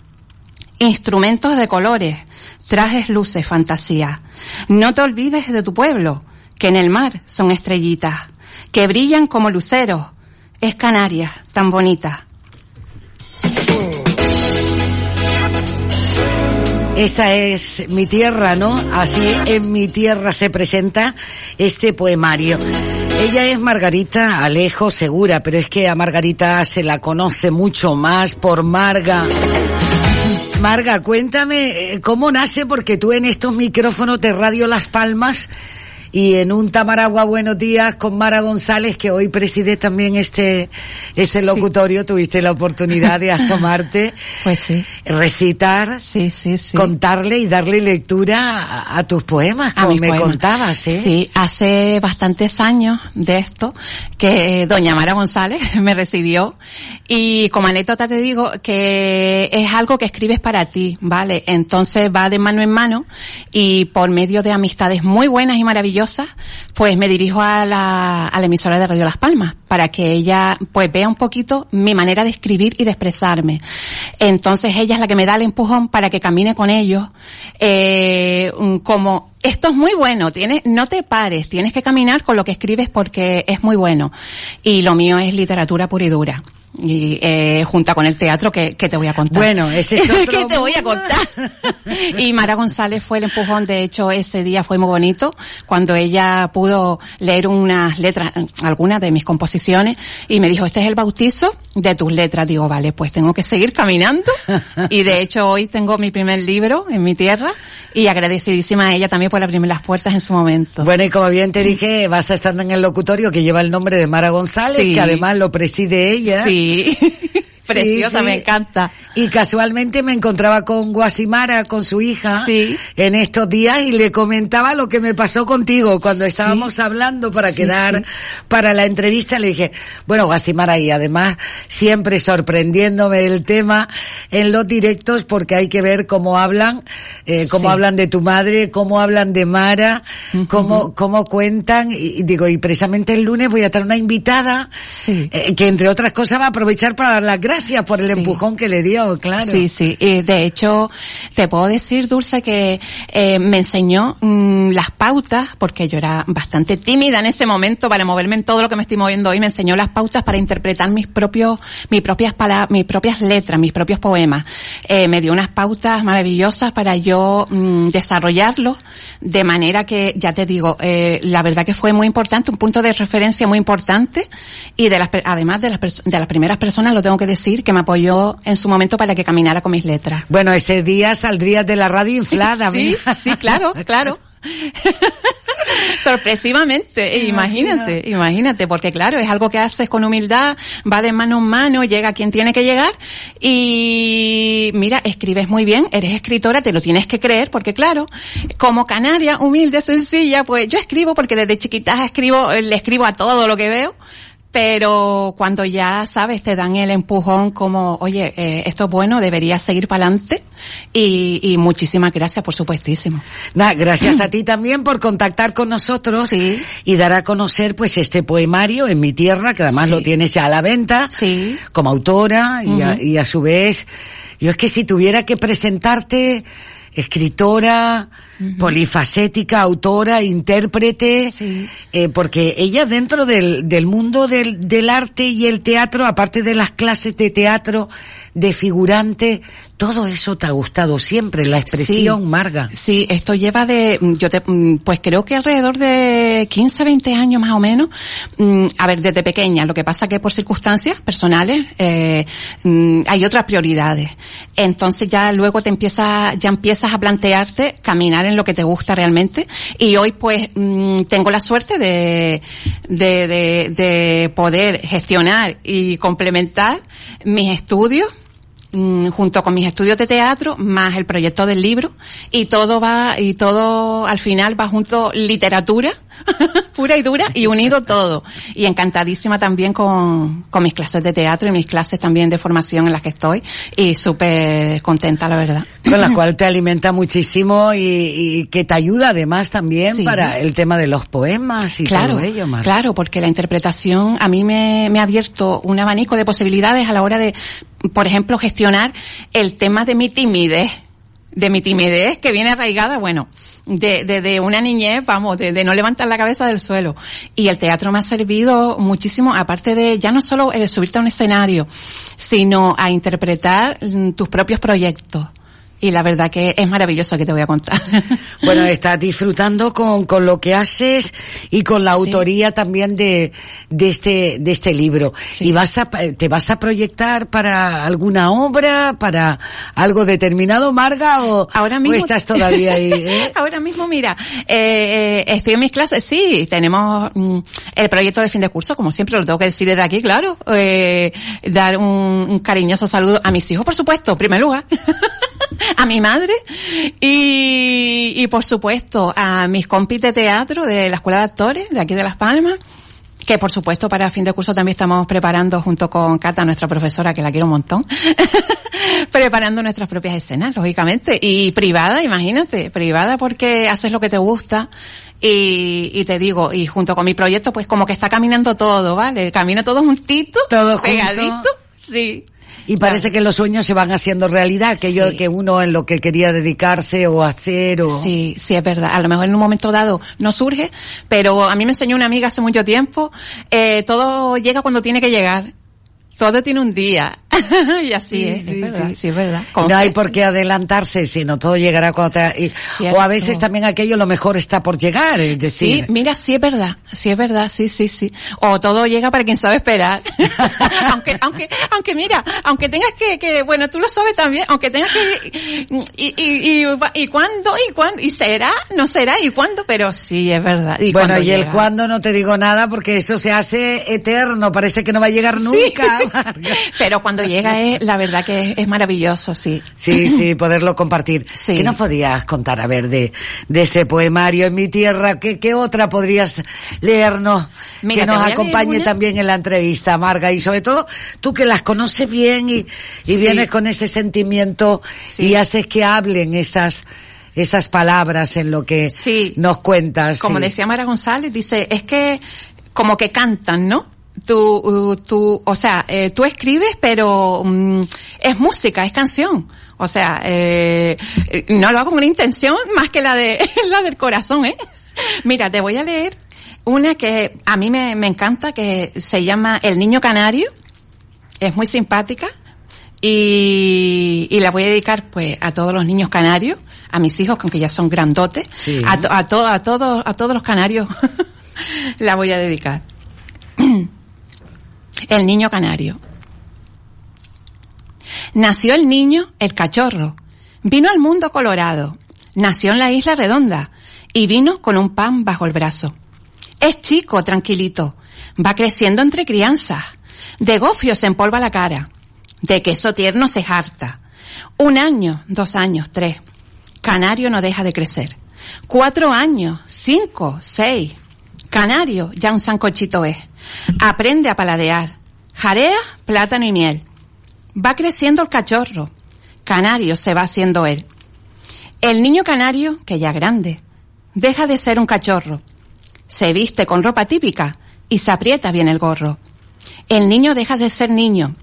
instrumentos de colores, trajes, luces, fantasía. No te olvides de tu pueblo, que en el mar son estrellitas, que brillan como luceros. Es Canarias, tan bonita. Esa es mi tierra, ¿no? Así en mi tierra se presenta este poemario. Ella es Margarita Alejo Segura, pero es que a Margarita se la conoce mucho más por Marga. Marga, cuéntame eh, cómo nace, porque tú en estos micrófonos de Radio Las Palmas y en un Tamaragua Buenos Días con Mara González, que hoy preside también este, este locutorio, tuviste la oportunidad de [LAUGHS] asomarte, Pues sí. recitar, sí, sí, sí. contarle y darle lectura a, a tus poemas, como me poemas. contabas, ¿eh? Sí, hace bastantes años de esto que doña Mara González [LAUGHS] me recibió y como anécdota te digo que es algo que escribes para ti, ¿vale? Entonces va de mano en mano y por medio de amistades muy buenas y maravillosas, pues me dirijo a la, a la emisora de Radio Las Palmas para que ella pues vea un poquito mi manera de escribir y de expresarme. Entonces ella es la que me da el empujón para que camine con ellos, eh, como esto es muy bueno, tienes, no te pares, tienes que caminar con lo que escribes porque es muy bueno. Y lo mío es literatura pura y dura. Y eh, junta con el teatro que, que te voy a contar. Bueno, ese es [LAUGHS] otro que te voy a contar. [LAUGHS] y Mara González fue el empujón, de hecho ese día fue muy bonito, cuando ella pudo leer unas letras, algunas de mis composiciones, y me dijo, este es el bautizo de tus letras. Digo, vale, pues tengo que seguir caminando. y de hecho hoy tengo mi primer libro en mi tierra, y agradecidísima a ella también por abrirme las puertas en su momento. Bueno, y como bien te dije, vas a estar en el locutorio que lleva el nombre de Mara González, Sí. que además lo preside ella. Sí. Sí. [LAUGHS] Preciosa, me encanta. Y casualmente me encontraba con Guasimara, con su hija, Sí. en estos días y le comentaba lo que me pasó contigo cuando estábamos hablando para quedar para la entrevista. Le dije, bueno, Guasimara, y además siempre sorprendiéndome el tema en los directos porque hay que ver cómo hablan, eh, cómo hablan de tu madre, cómo hablan de Mara, cómo, cómo cuentan. Y, y digo, y precisamente el lunes voy a tener una invitada eh, que entre otras cosas va a aprovechar para dar las gracias gracias por el empujón que le dio, claro. Sí, sí. Y de hecho, te puedo decir, Dulce, que eh, me enseñó mm, las pautas, porque yo era bastante tímida en ese momento para moverme en todo lo que me estoy moviendo hoy. Me enseñó las pautas para interpretar mis propios, mis propias palabras, mis propias letras, mis propios poemas. Eh, me dio unas pautas maravillosas para yo mm, desarrollarlos de manera que, ya te digo, eh, la verdad que fue muy importante, un punto de referencia muy importante y de las, además de las, de las primeras personas, lo tengo que decir, que me apoyó en su momento para que caminara con mis letras. Bueno, ese día saldrías de la radio inflada. Sí, mira. sí, claro, claro. [LAUGHS] Sorpresivamente, imagínate, imagínate, porque claro, es algo que haces con humildad, va de mano en mano, llega a quien tiene que llegar y mira, escribes muy bien, eres escritora, te lo tienes que creer, porque claro, como canaria, humilde, sencilla, pues yo escribo porque desde chiquita escribo, le escribo a todo lo que veo, pero cuando ya sabes te dan el empujón como oye eh, esto es bueno debería seguir para adelante y, y muchísimas gracias por supuestísimo. Nada, gracias a [CLEARS THROAT] ti también por contactar con nosotros y dar a conocer pues este poemario en mi tierra, que además lo tienes ya a la venta, como autora y, a, y a su vez, yo es que si tuviera que presentarte escritora, polifacética, autora, intérprete, eh, porque ella dentro del, del mundo del, del arte y el teatro, aparte de las clases de teatro, de figurante, todo eso te ha gustado siempre, la expresión, Sí. Marga. Sí, esto lleva de, yo te, mm, pues creo que alrededor de 15, 20 años más o menos. Mm, A ver, desde pequeña. Lo que pasa que por circunstancias personales eh, mm, hay otras prioridades. Entonces ya luego te empiezas, ya empiezas a plantearte caminar en lo que te gusta realmente. Y hoy pues mm, tengo la suerte de, de, de, de poder gestionar y complementar mis estudios junto con mis estudios de teatro más el proyecto del libro y todo va y todo al final va junto literatura [LAUGHS] pura y dura y unido todo y encantadísima también con, con mis clases de teatro y mis clases también de formación en las que estoy y súper contenta la verdad con la [LAUGHS] cual te alimenta muchísimo y, y que te ayuda además también Sí. para el tema de los poemas y claro, todo ello, Marga. claro, porque la interpretación a mí me, me ha abierto un abanico de posibilidades a la hora de, por ejemplo, gestionar el tema de mi timidez, de mi timidez que viene arraigada, bueno, de, de, de una niñez, vamos, de, de no levantar la cabeza del suelo. Y el teatro me ha servido muchísimo, aparte de ya no solo el subirte a un escenario, sino a interpretar mm, tus propios proyectos. Y la verdad que es maravilloso que te voy a contar. [LAUGHS] Bueno, estás disfrutando con, con lo que haces y con la autoría también de, de este, de este libro. ¿Y vas a, te vas a proyectar para alguna obra, para algo determinado, Marga, o, Ahora o mismo estás [LAUGHS] todavía ahí? eh? Ahora mismo, mira, eh, eh, estoy en mis clases, sí, tenemos mm, el proyecto de fin de curso, como siempre lo tengo que decir desde aquí, claro, eh, dar un, un cariñoso saludo a mis hijos, por supuesto, en primer lugar, [LAUGHS] a mi madre y, y por supuesto a mis compis de teatro de la Escuela de Actores de aquí de Las Palmas. Que por supuesto para fin de curso también estamos preparando junto con Cata, nuestra profesora, que la quiero un montón, [LAUGHS] preparando nuestras propias escenas, lógicamente. Y privada, imagínate, privada porque haces lo que te gusta. Y, y te digo, y junto con mi proyecto, pues como que está caminando todo, ¿vale? Camina todo juntito, Todo junto. pegadito, sí. Y parece que los sueños se van haciendo realidad, aquello que uno en lo que quería dedicarse o hacer o... Sí, sí, es verdad. A lo mejor en un momento dado no surge, pero a mí me enseñó una amiga hace mucho tiempo, eh, todo llega cuando tiene que llegar. Todo tiene un día. [LAUGHS] y así Sí, es, sí, es verdad, sí. es verdad. No hay por qué adelantarse, sino todo llegará cuando te... o a veces también aquello lo mejor está por llegar, es decir... Sí, mira, sí es verdad, sí es verdad, sí, sí, sí. O todo llega para quien sabe esperar. [LAUGHS] aunque, aunque, aunque mira, aunque tengas que, que, bueno, tú lo sabes también, aunque tengas que, y, y, y, y cuándo, y cuándo, y será, no será, y cuándo, pero sí es verdad. Y bueno, y el cuándo no te digo nada porque eso se hace eterno, parece que no va a llegar nunca. [LAUGHS] Pero cuando llega es, la verdad que es, es maravilloso, sí. Sí, sí, poderlo compartir. Sí. ¿Qué nos podrías contar, a ver, de, de ese poemario en mi tierra? ¿Qué, qué otra podrías leernos Mira, que nos acompañe también en la entrevista, Marga? Y sobre todo, tú que las conoces bien y, y Sí. vienes con ese sentimiento y haces que hablen esas, esas palabras en lo que nos cuentas. Como sí. decía Mara González, dice, es que como que cantan, ¿no? Tú, uh, tú, o sea, eh, tú escribes, pero mm, es música, es canción. O sea, eh, eh, no lo hago con una intención más que la de [LAUGHS] la del corazón, ¿eh? Mira, te voy a leer una que a mí me, me encanta, que se llama El Niño Canario. Es muy simpática y, y la voy a dedicar pues a todos los niños canarios, a mis hijos, que aunque ya son grandotes, Sí. a, to- a, to- a todos, a todos los canarios [LAUGHS] la voy a dedicar. [CLEARS THROAT] El niño canario. Nació el niño, el cachorro. Vino al mundo colorado. Nació en la isla redonda y vino con un pan bajo el brazo. Es chico, tranquilito. Va creciendo entre crianzas. De gofio se empolva la cara. De queso tierno se harta. Un año, dos años, tres. Canario no deja de crecer. Cuatro años, cinco, seis. Canario ya un sancochito es. Aprende a paladear. Jarea, plátano y miel. Va creciendo el cachorro. Canario se va haciendo él. El niño canario, que ya grande, deja de ser un cachorro. Se viste con ropa típica y se aprieta bien el gorro. El niño deja de ser niño,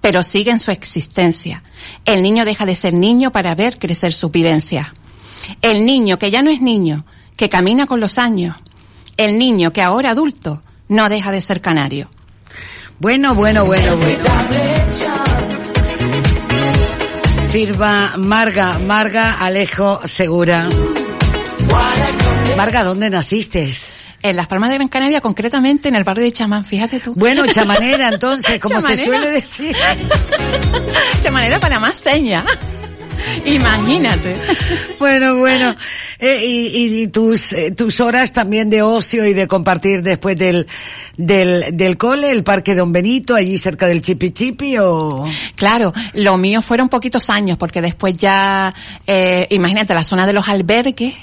pero sigue en su existencia. El niño deja de ser niño para ver crecer su vivencia. El niño que ya no es niño, que camina con los años. El niño que ahora adulto no deja de ser canario. Bueno, bueno, bueno, bueno. Firma Marga, Marga Alejo Segura. Marga, ¿dónde naciste? En Las Palmas de Gran Canaria, concretamente en el barrio de Chamán, fíjate tú. Bueno, [LAUGHS] chamanera, entonces, como se suele decir. [LAUGHS] Chamanera para más señas. [LAUGHS] Imagínate. Bueno, bueno. Eh, y, y tus, eh, tus horas también de ocio y de compartir después del, del, del cole, el Parque Don Benito, allí cerca del Chipi Chipi o... Claro, lo mío fueron poquitos años, porque después ya, eh, imagínate, la zona de los albergues,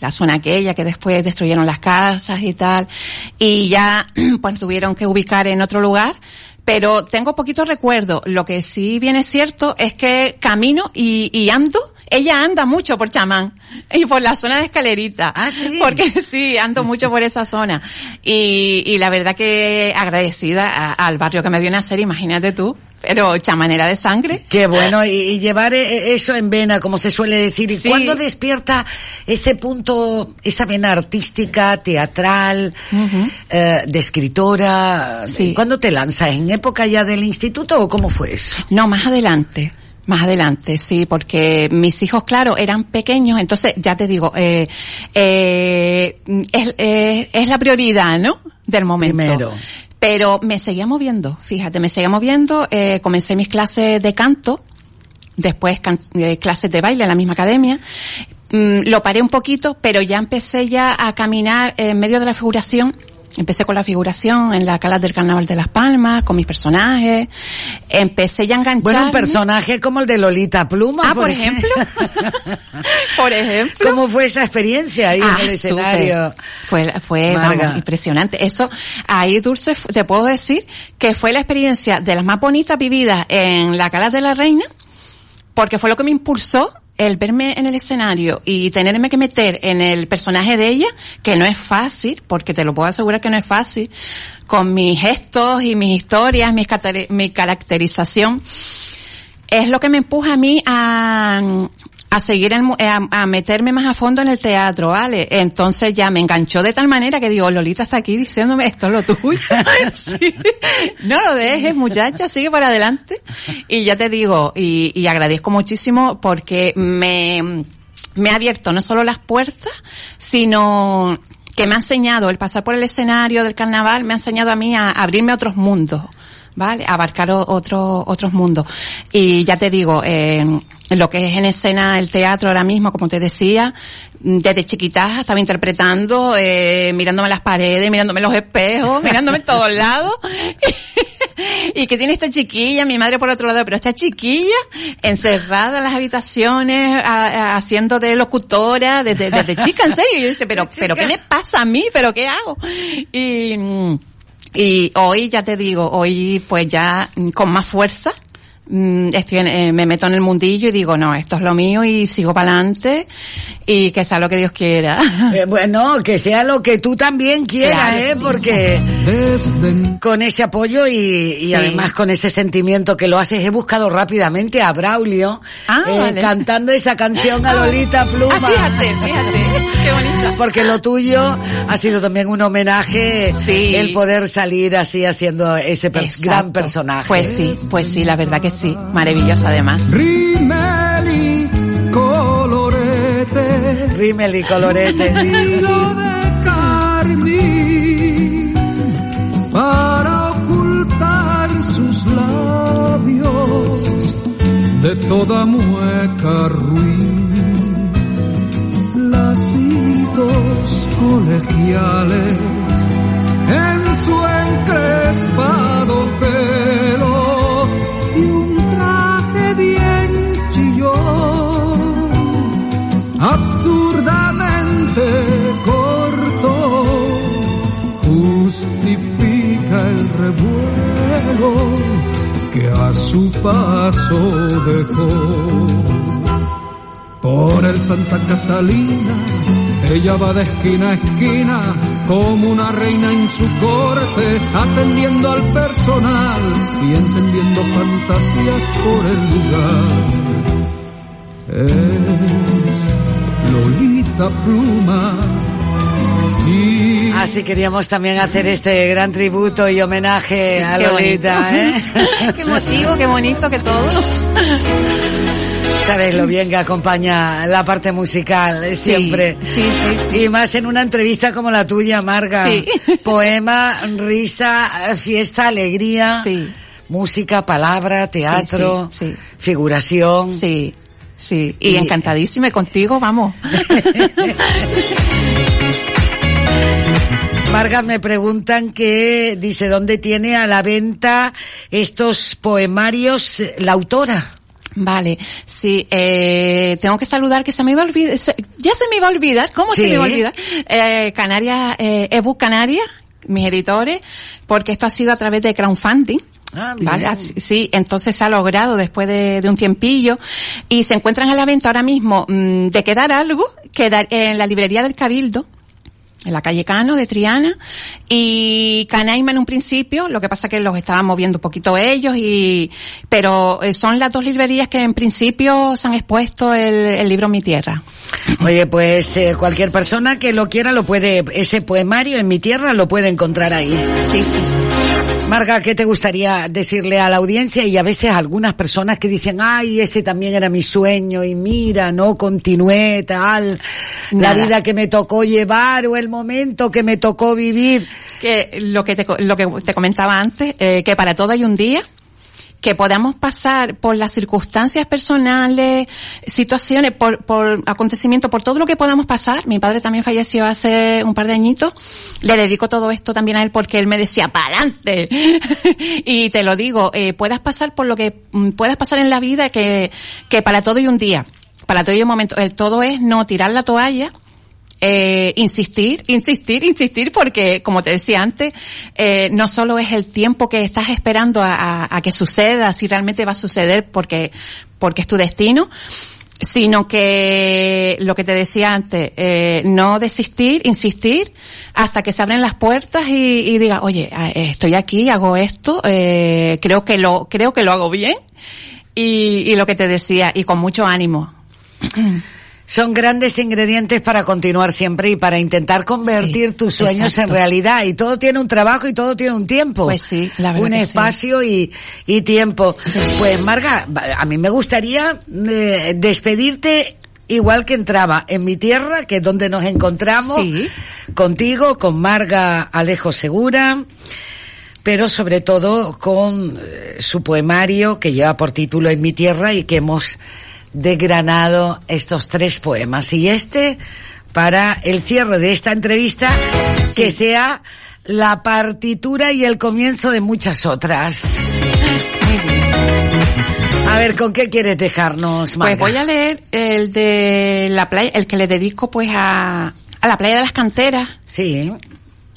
la zona aquella que después destruyeron las casas y tal, y ya [CLEARS THROAT] pues tuvieron que ubicar en otro lugar, pero tengo poquito recuerdo. Lo que sí viene cierto es que camino y, y ando. Ella anda mucho por Chamán y por la zona de Escalerita. Ah, sí. Porque [LAUGHS] sí, ando mucho por esa zona. Y, y la verdad que agradecida a- al barrio que me viene a hacer, imagínate tú, pero chamanera de sangre. Qué bueno, y, y llevar eh, eso en vena, como se suele decir. ¿Y Sí. cuándo despierta ese punto, esa vena artística, teatral, eh, de escritora? Sí. ¿Cuándo te lanzas? ¿En época ya del instituto o cómo fue eso? No, más adelante. Más adelante, sí, porque mis hijos, claro, eran pequeños, entonces ya te digo, eh, eh, es, eh, es la prioridad, ¿no? Del momento. Primero. Pero me seguía moviendo, fíjate, me seguía moviendo, eh, comencé mis clases de canto, después can- eh, clases de baile en la misma academia, Mm, lo paré un poquito, pero ya empecé ya a caminar en medio de la figuración. Empecé con la figuración en la cala del Carnaval de Las Palmas, con mis personajes. Empecé ya a enganchar. Bueno, un personaje como el de Lolita Pluma. Ah, por ejemplo. [LAUGHS] por ejemplo. ¿Cómo fue esa experiencia ahí Ah, en el súper. escenario? Fue, fue vamos, impresionante. Eso, ahí Dulce, te puedo decir que fue la experiencia de las más bonitas vividas en la Cala de la Reina, porque fue lo que me impulsó el verme en el escenario y tenerme que meter en el personaje de ella, que no es fácil, porque te lo puedo asegurar que no es fácil, con mis gestos y mis historias, mi caracterización, es lo que me empuja a mí a, a seguir, el mu- a, a meterme más a fondo en el teatro, ¿vale? Entonces ya me enganchó de tal manera que digo, Lolita está aquí diciéndome esto es lo tuyo. [LAUGHS] Sí. No lo dejes, muchacha, sigue para adelante. Y ya te digo, y, y agradezco muchísimo porque me, me ha abierto no solo las puertas, sino que me ha enseñado el pasar por el escenario del carnaval, me ha enseñado a mí a abrirme a otros mundos. ¿vale? Abarcar o- otro, otros mundos. Y ya te digo, eh, lo que es en escena el teatro ahora mismo, como te decía, desde chiquita estaba interpretando, eh, mirándome las paredes, mirándome los espejos, [LAUGHS] mirándome en todos lados. [LAUGHS] y que tiene esta chiquilla, mi madre por otro lado, pero esta chiquilla encerrada en las habitaciones, a- a- haciendo de locutora desde, desde chica, en serio. Y yo dice, pero, [LAUGHS] pero ¿qué me pasa a mí? ¿Pero qué hago? Y, y hoy ya te digo, hoy pues ya mm, con más fuerza, estoy en- eh, me meto en el mundillo y digo, no, esto es lo mío y sigo para adelante y que sea lo que Dios quiera. [LAUGHS] Eh, bueno, que sea lo que tú también quieras, Claro, ¿eh? sí, Porque con ese apoyo y, y Sí. además con ese sentimiento que lo haces, he buscado rápidamente a Braulio Ah, eh, vale. cantando esa canción a Lolita Pluma. Ah, fíjate, fíjate, qué bonito. Porque lo tuyo ha sido también un homenaje, Sí. el poder salir así haciendo ese per- Exacto. gran personaje. Pues sí, pues sí, la verdad que sí. Maravilloso además. Rimeli colorete. Rímel y colorete. Hilo de carmín para ocultar sus labios de toda mueca ruin. Lacitos colegiales en su encrespado su paso dejó. Por el Santa Catalina, ella va de esquina a esquina como una reina en su corte, atendiendo al personal y encendiendo fantasías por el lugar. Es Lolita Pluma. Sí. Así queríamos también hacer este gran tributo y homenaje a Lolita. ¿eh? [LAUGHS] qué motivo, qué bonito que todo. Sabes lo bien que acompaña la parte musical, eh, siempre. sí, sí, Y más en una entrevista como la tuya, Marga. Sí. [LAUGHS] Poema, risa, eh, fiesta, alegría. Música, palabra, teatro, Sí, sí, sí. figuración. Sí, sí. Y, encantadísima y contigo, vamos. [LAUGHS] Marga, me preguntan que, dice, ¿dónde tiene a la venta estos poemarios la autora? Vale, sí, eh, tengo que saludar que se me iba a olvidar, se- ya se me iba a olvidar, ¿cómo se me iba a olvidar? Eh, Canarias, eh, ebook Canarias, mis editores, porque esto ha sido a través de crowdfunding. Ah. ¿vale? Sí, entonces se ha logrado después de, de un tiempillo y se encuentran a la venta ahora mismo mm, de quedar algo, quedar en la librería del Cabildo, en la calle Cano de Triana y Canaima en un principio, lo que pasa que los estaban moviendo un poquito ellos y pero eh, son las dos librerías que en principio se han expuesto el, el libro Mi Tierra. Oye, pues eh, cualquier persona que lo quiera lo puede, ese poemario en mi tierra lo puede encontrar ahí. Sí, sí, sí. Marga, ¿qué te gustaría decirle a la audiencia y a veces a algunas personas que dicen, ay, ese también era mi sueño y mira, no continué tal, la vida que me tocó llevar o el momento que me tocó vivir? Que lo que te, lo que te comentaba antes, eh, que para todo hay un día que podamos pasar por las circunstancias personales, situaciones, por, por acontecimientos, por todo lo que podamos pasar. Mi padre también falleció hace un par de añitos. Le dedico todo esto también a él porque él me decía, ¡pa'lante! [LAUGHS] y te lo digo, eh, puedas pasar por lo que mm, puedas pasar en la vida que, que para todo hay un día. Para todo hay un momento. El todo es no tirar la toalla, eh, insistir, insistir, insistir, porque como te decía antes, eh, no solo es el tiempo que estás esperando a, a- a que suceda, si realmente va a suceder porque, porque es tu destino, sino que lo que te decía antes, eh, no desistir, insistir hasta que se abren las puertas y, y diga, oye, estoy aquí, hago esto, eh, creo que lo, creo que lo hago bien y, y lo que te decía, y con mucho ánimo. [CLEARS THROAT] Son grandes ingredientes para continuar siempre y para intentar convertir tus sueños exacto. en realidad. Y todo tiene un trabajo y todo tiene un tiempo. Pues sí, la verdad Un que sí. espacio y, y tiempo. Pues Marga, a mí me gustaría eh, despedirte igual que entraba en mi tierra, que es donde nos encontramos, Sí. contigo, con Marga Alejo Segura pero sobre todo con eh, su poemario que lleva por título En mi tierra y que hemos desgranado estos tres poemas. Y este, para el cierre de esta entrevista, que sea la partitura y el comienzo de muchas otras. A ver, ¿con qué quieres dejarnos, Marga? Pues voy a leer el de la playa, el que le dedico pues a, a la playa de las canteras. Sí.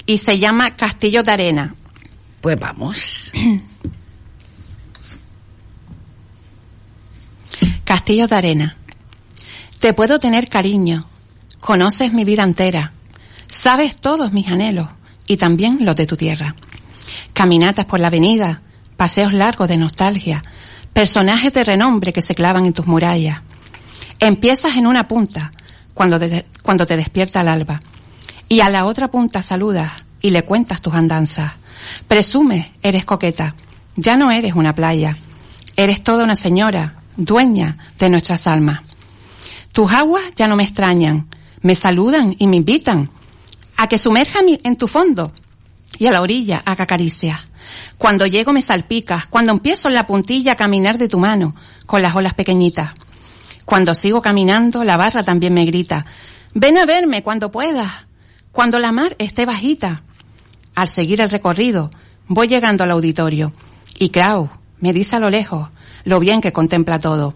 Y se llama Castillo de Arena. Pues vamos. [CLEARS THROAT] Castillos de arena. Te puedo tener cariño. Conoces mi vida entera. Sabes todos mis anhelos y también los de tu tierra. Caminatas por la avenida, paseos largos de nostalgia, personajes de renombre que se clavan en tus murallas. Empiezas en una punta cuando te, cuando te despierta el alba y a la otra punta saludas y le cuentas tus andanzas. Presumes, eres coqueta. Ya no eres una playa. Eres toda una señora, dueña de nuestras almas. Tus aguas ya no me extrañan. Me saludan y me invitan a que sumerja en tu fondo y a la orilla haga caricias. Cuando llego me salpicas, cuando empiezo en la puntilla a caminar de tu mano con las olas pequeñitas. Cuando sigo caminando, la barra también me grita, ven a verme cuando puedas, cuando la mar esté bajita. Al seguir el recorrido, voy llegando al auditorio y Krau me dice a lo lejos lo bien que contempla todo.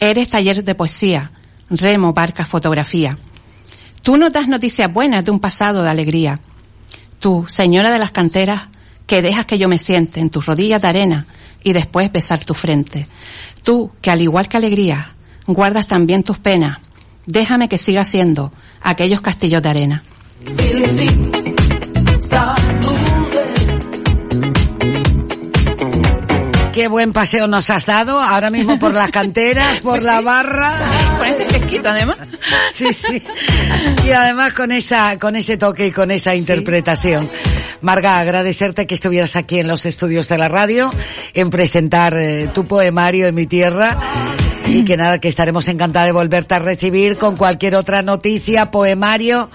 Eres taller de poesía, remo, barca, fotografía. Tú no das noticias buenas de un pasado de alegría. Tú, señora de las canteras, que dejas que yo me siente en tus rodillas de arena y después besar tu frente. Tú, que al igual que alegría, guardas también tus penas. Déjame que siga siendo aquellos castillos de arena. Qué buen paseo nos has dado ahora mismo por las canteras, [LAUGHS] por la barra. Con este fresquito además. Sí, sí. Y además con esa, con ese toque y con esa interpretación. Marga, agradecerte que estuvieras aquí en los estudios de la radio, en presentar eh, tu poemario en mi tierra. Y que nada, que estaremos encantados de volverte a recibir con cualquier otra noticia, poemario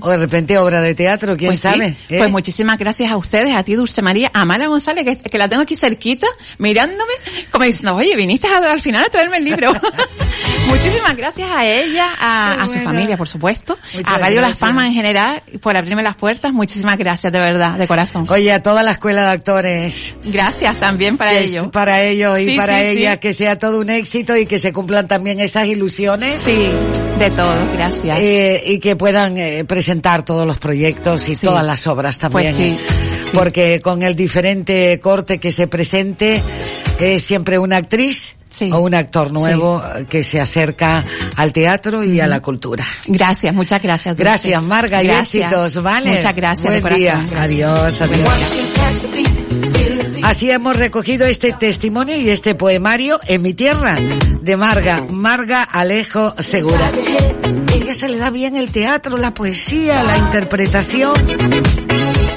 o de repente obra de teatro, quién Pues sí, sabe. ¿eh? Pues muchísimas gracias a ustedes, a ti Dulce María, a Mara González, que, que la tengo aquí cerquita, mirándome, como diciendo, oye, viniste a- al final a traerme el libro. [LAUGHS] muchísimas gracias a ella, a, a su bueno. familia, por supuesto, Muchas a Radio gracias. Las Palmas en general, por abrirme las puertas. Muchísimas gracias, de verdad, de corazón. Oye, a toda la escuela de actores. Gracias también para Que es ello. Para ellos y Sí, para sí, ella, sí. que sea todo un éxito y que se cumplan también esas ilusiones. Sí, de todo, gracias. Eh, y que puedan eh, presentar todos los proyectos y Sí. todas las obras también. Pues sí, ¿eh? Porque con el diferente corte que se presente, es siempre una actriz o un actor nuevo eh, que se acerca al teatro y a la cultura. Gracias, muchas gracias. Dulce. Gracias, Marga, y Gracias. éxitos, ¿vale? Muchas gracias, de Buen día. corazón. Gracias. Adiós, adiós. Así hemos recogido este testimonio y este poemario en mi tierra de Marga, Marga Alejo Segura. Ella se le da bien el teatro, la poesía, la interpretación.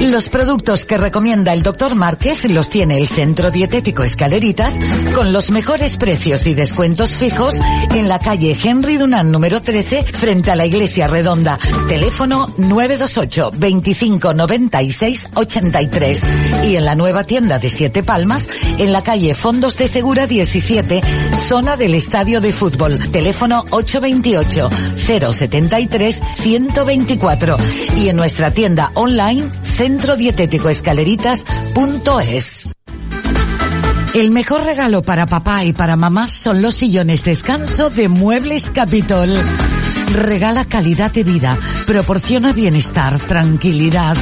Los productos que recomienda el doctor Márquez los tiene el Centro Dietético Escaleritas con los mejores precios y descuentos fijos en la calle Henry Dunant número 13 frente a la Iglesia Redonda. Teléfono 928 25 96 83 y en la nueva tienda de Siete Palmas en la calle Fondos de Segura 17 zona del Estadio de Fútbol. Teléfono 828 073 124 y en nuestra tienda online centrodietéticoescaleritas.es. El mejor regalo para papá y para mamá son los sillones descanso de Muebles Capitol. Regala calidad de vida, proporciona bienestar, tranquilidad.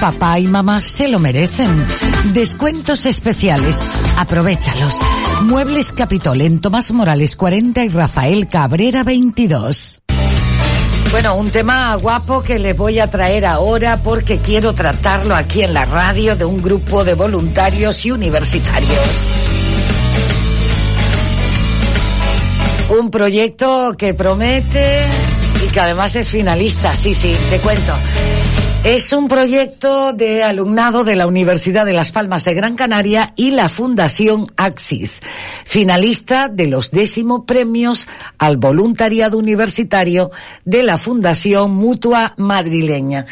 Papá y mamá se lo merecen. Descuentos especiales, aprovechalos. Muebles Capitol en Tomás Morales 40 y Rafael Cabrera 22. Bueno, un tema guapo que les voy a traer ahora porque quiero tratarlo aquí en la radio de un grupo de voluntarios y universitarios. Un proyecto que promete y que además es finalista, sí, sí, te cuento. Es un proyecto de alumnado de la Universidad de Las Palmas de Gran Canaria y la Fundación Axis, finalista de los décimo premios al voluntariado universitario de la Fundación Mutua Madrileña.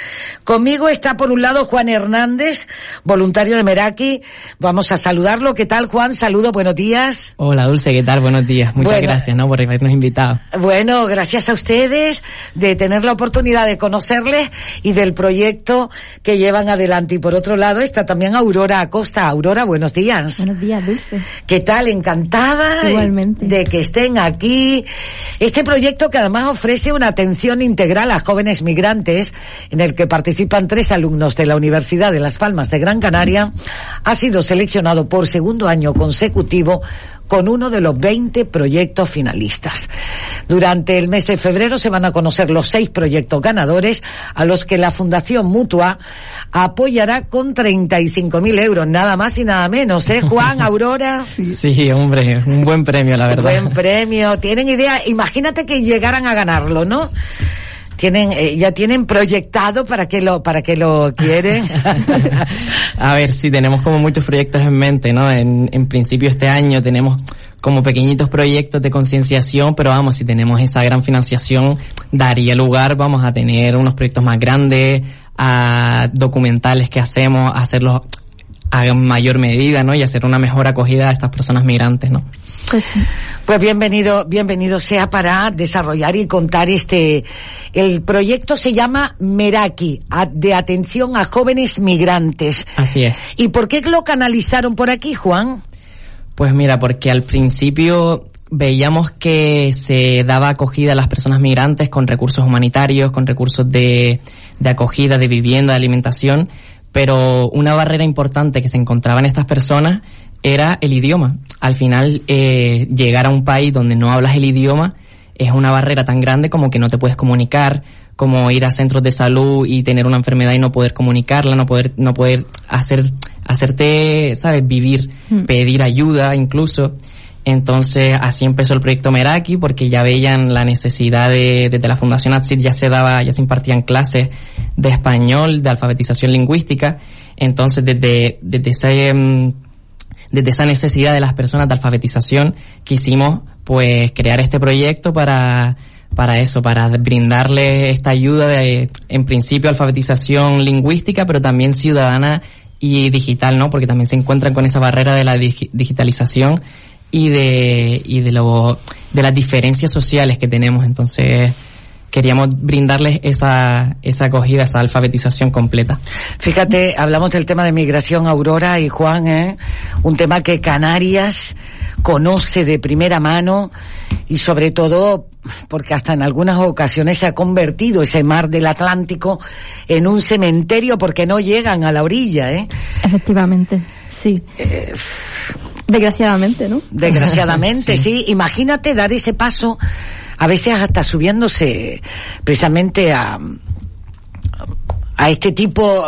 Conmigo está por un lado Juan Hernández, voluntario de Meraki. Vamos a saludarlo. ¿Qué tal, Juan? Saludo, buenos días. Hola Dulce, ¿qué tal? Buenos días. Muchas Bueno. gracias ¿no? por habernos invitado. Bueno, gracias a ustedes de tener la oportunidad de conocerles y del proyecto proyecto que llevan adelante. Y por otro lado está también Aurora Acosta. Aurora, buenos días. Buenos días, Dulce. ¿Qué tal? Encantada Igualmente. de que estén aquí. Este proyecto que además ofrece una atención integral a jóvenes migrantes, en el que participan tres alumnos de la Universidad de Las Palmas de Gran Canaria, ha sido seleccionado por segundo año consecutivo con uno de los 20 proyectos finalistas. Durante el mes de febrero se van a conocer los seis proyectos ganadores a los que la Fundación Mutua apoyará con 35.000 euros, nada más y nada menos, ¿eh? Juan, [LAUGHS] Aurora. Sí, hombre, un buen premio, la verdad. Buen premio. ¿Tienen idea? Imagínate que llegaran a ganarlo, ¿no? Tienen, eh, ya tienen proyectado para que lo, para que lo quieren. [LAUGHS] A ver, sí, tenemos como muchos proyectos en mente, ¿no? En, en principio este año tenemos como pequeñitos proyectos de concienciación, pero vamos, si tenemos esa gran financiación, daría lugar, vamos a tener unos proyectos más grandes, a documentales que hacemos, hacerlos a mayor medida, ¿no? Y hacer una mejor acogida a estas personas migrantes, ¿no? Pues bienvenido, bienvenido sea para desarrollar y contar este, el proyecto se llama Meraki, de atención a jóvenes migrantes. Así es. ¿Y por qué lo canalizaron por aquí, Juan? Pues mira, porque al principio veíamos que se daba acogida a las personas migrantes con recursos humanitarios, con recursos de, de acogida, de vivienda, de alimentación, pero una barrera importante que se encontraban estas personas era el idioma. Al final, eh, llegar a un país donde no hablas el idioma es una barrera tan grande como que no te puedes comunicar, como ir a centros de salud y tener una enfermedad y no poder comunicarla, no poder, no poder hacer, hacerte, sabes, vivir, Mm. pedir ayuda incluso. Entonces, así empezó el proyecto Meraki, porque ya veían la necesidad de, desde la Fundación ATSID ya se daba, ya se impartían clases de español, de alfabetización lingüística. Entonces, desde, desde ese, mm, desde esa necesidad de las personas de alfabetización, quisimos pues crear este proyecto para, para eso, para brindarles esta ayuda de, en principio, alfabetización lingüística, pero también ciudadana y digital, ¿no? Porque también se encuentran con esa barrera de la digi- digitalización y de, y de lo, de las diferencias sociales que tenemos. Entonces, queríamos brindarles esa, esa acogida, esa alfabetización completa. Fíjate, hablamos del tema de migración, Aurora y Juan, ¿eh? Un tema que Canarias conoce de primera mano y sobre todo porque hasta en algunas ocasiones se ha convertido ese mar del Atlántico en un cementerio porque no llegan a la orilla, ¿eh? Efectivamente, sí. Desgraciadamente, ¿no? Desgraciadamente, [LAUGHS] sí. Imagínate dar ese paso, a veces hasta subiéndose precisamente a, a este tipo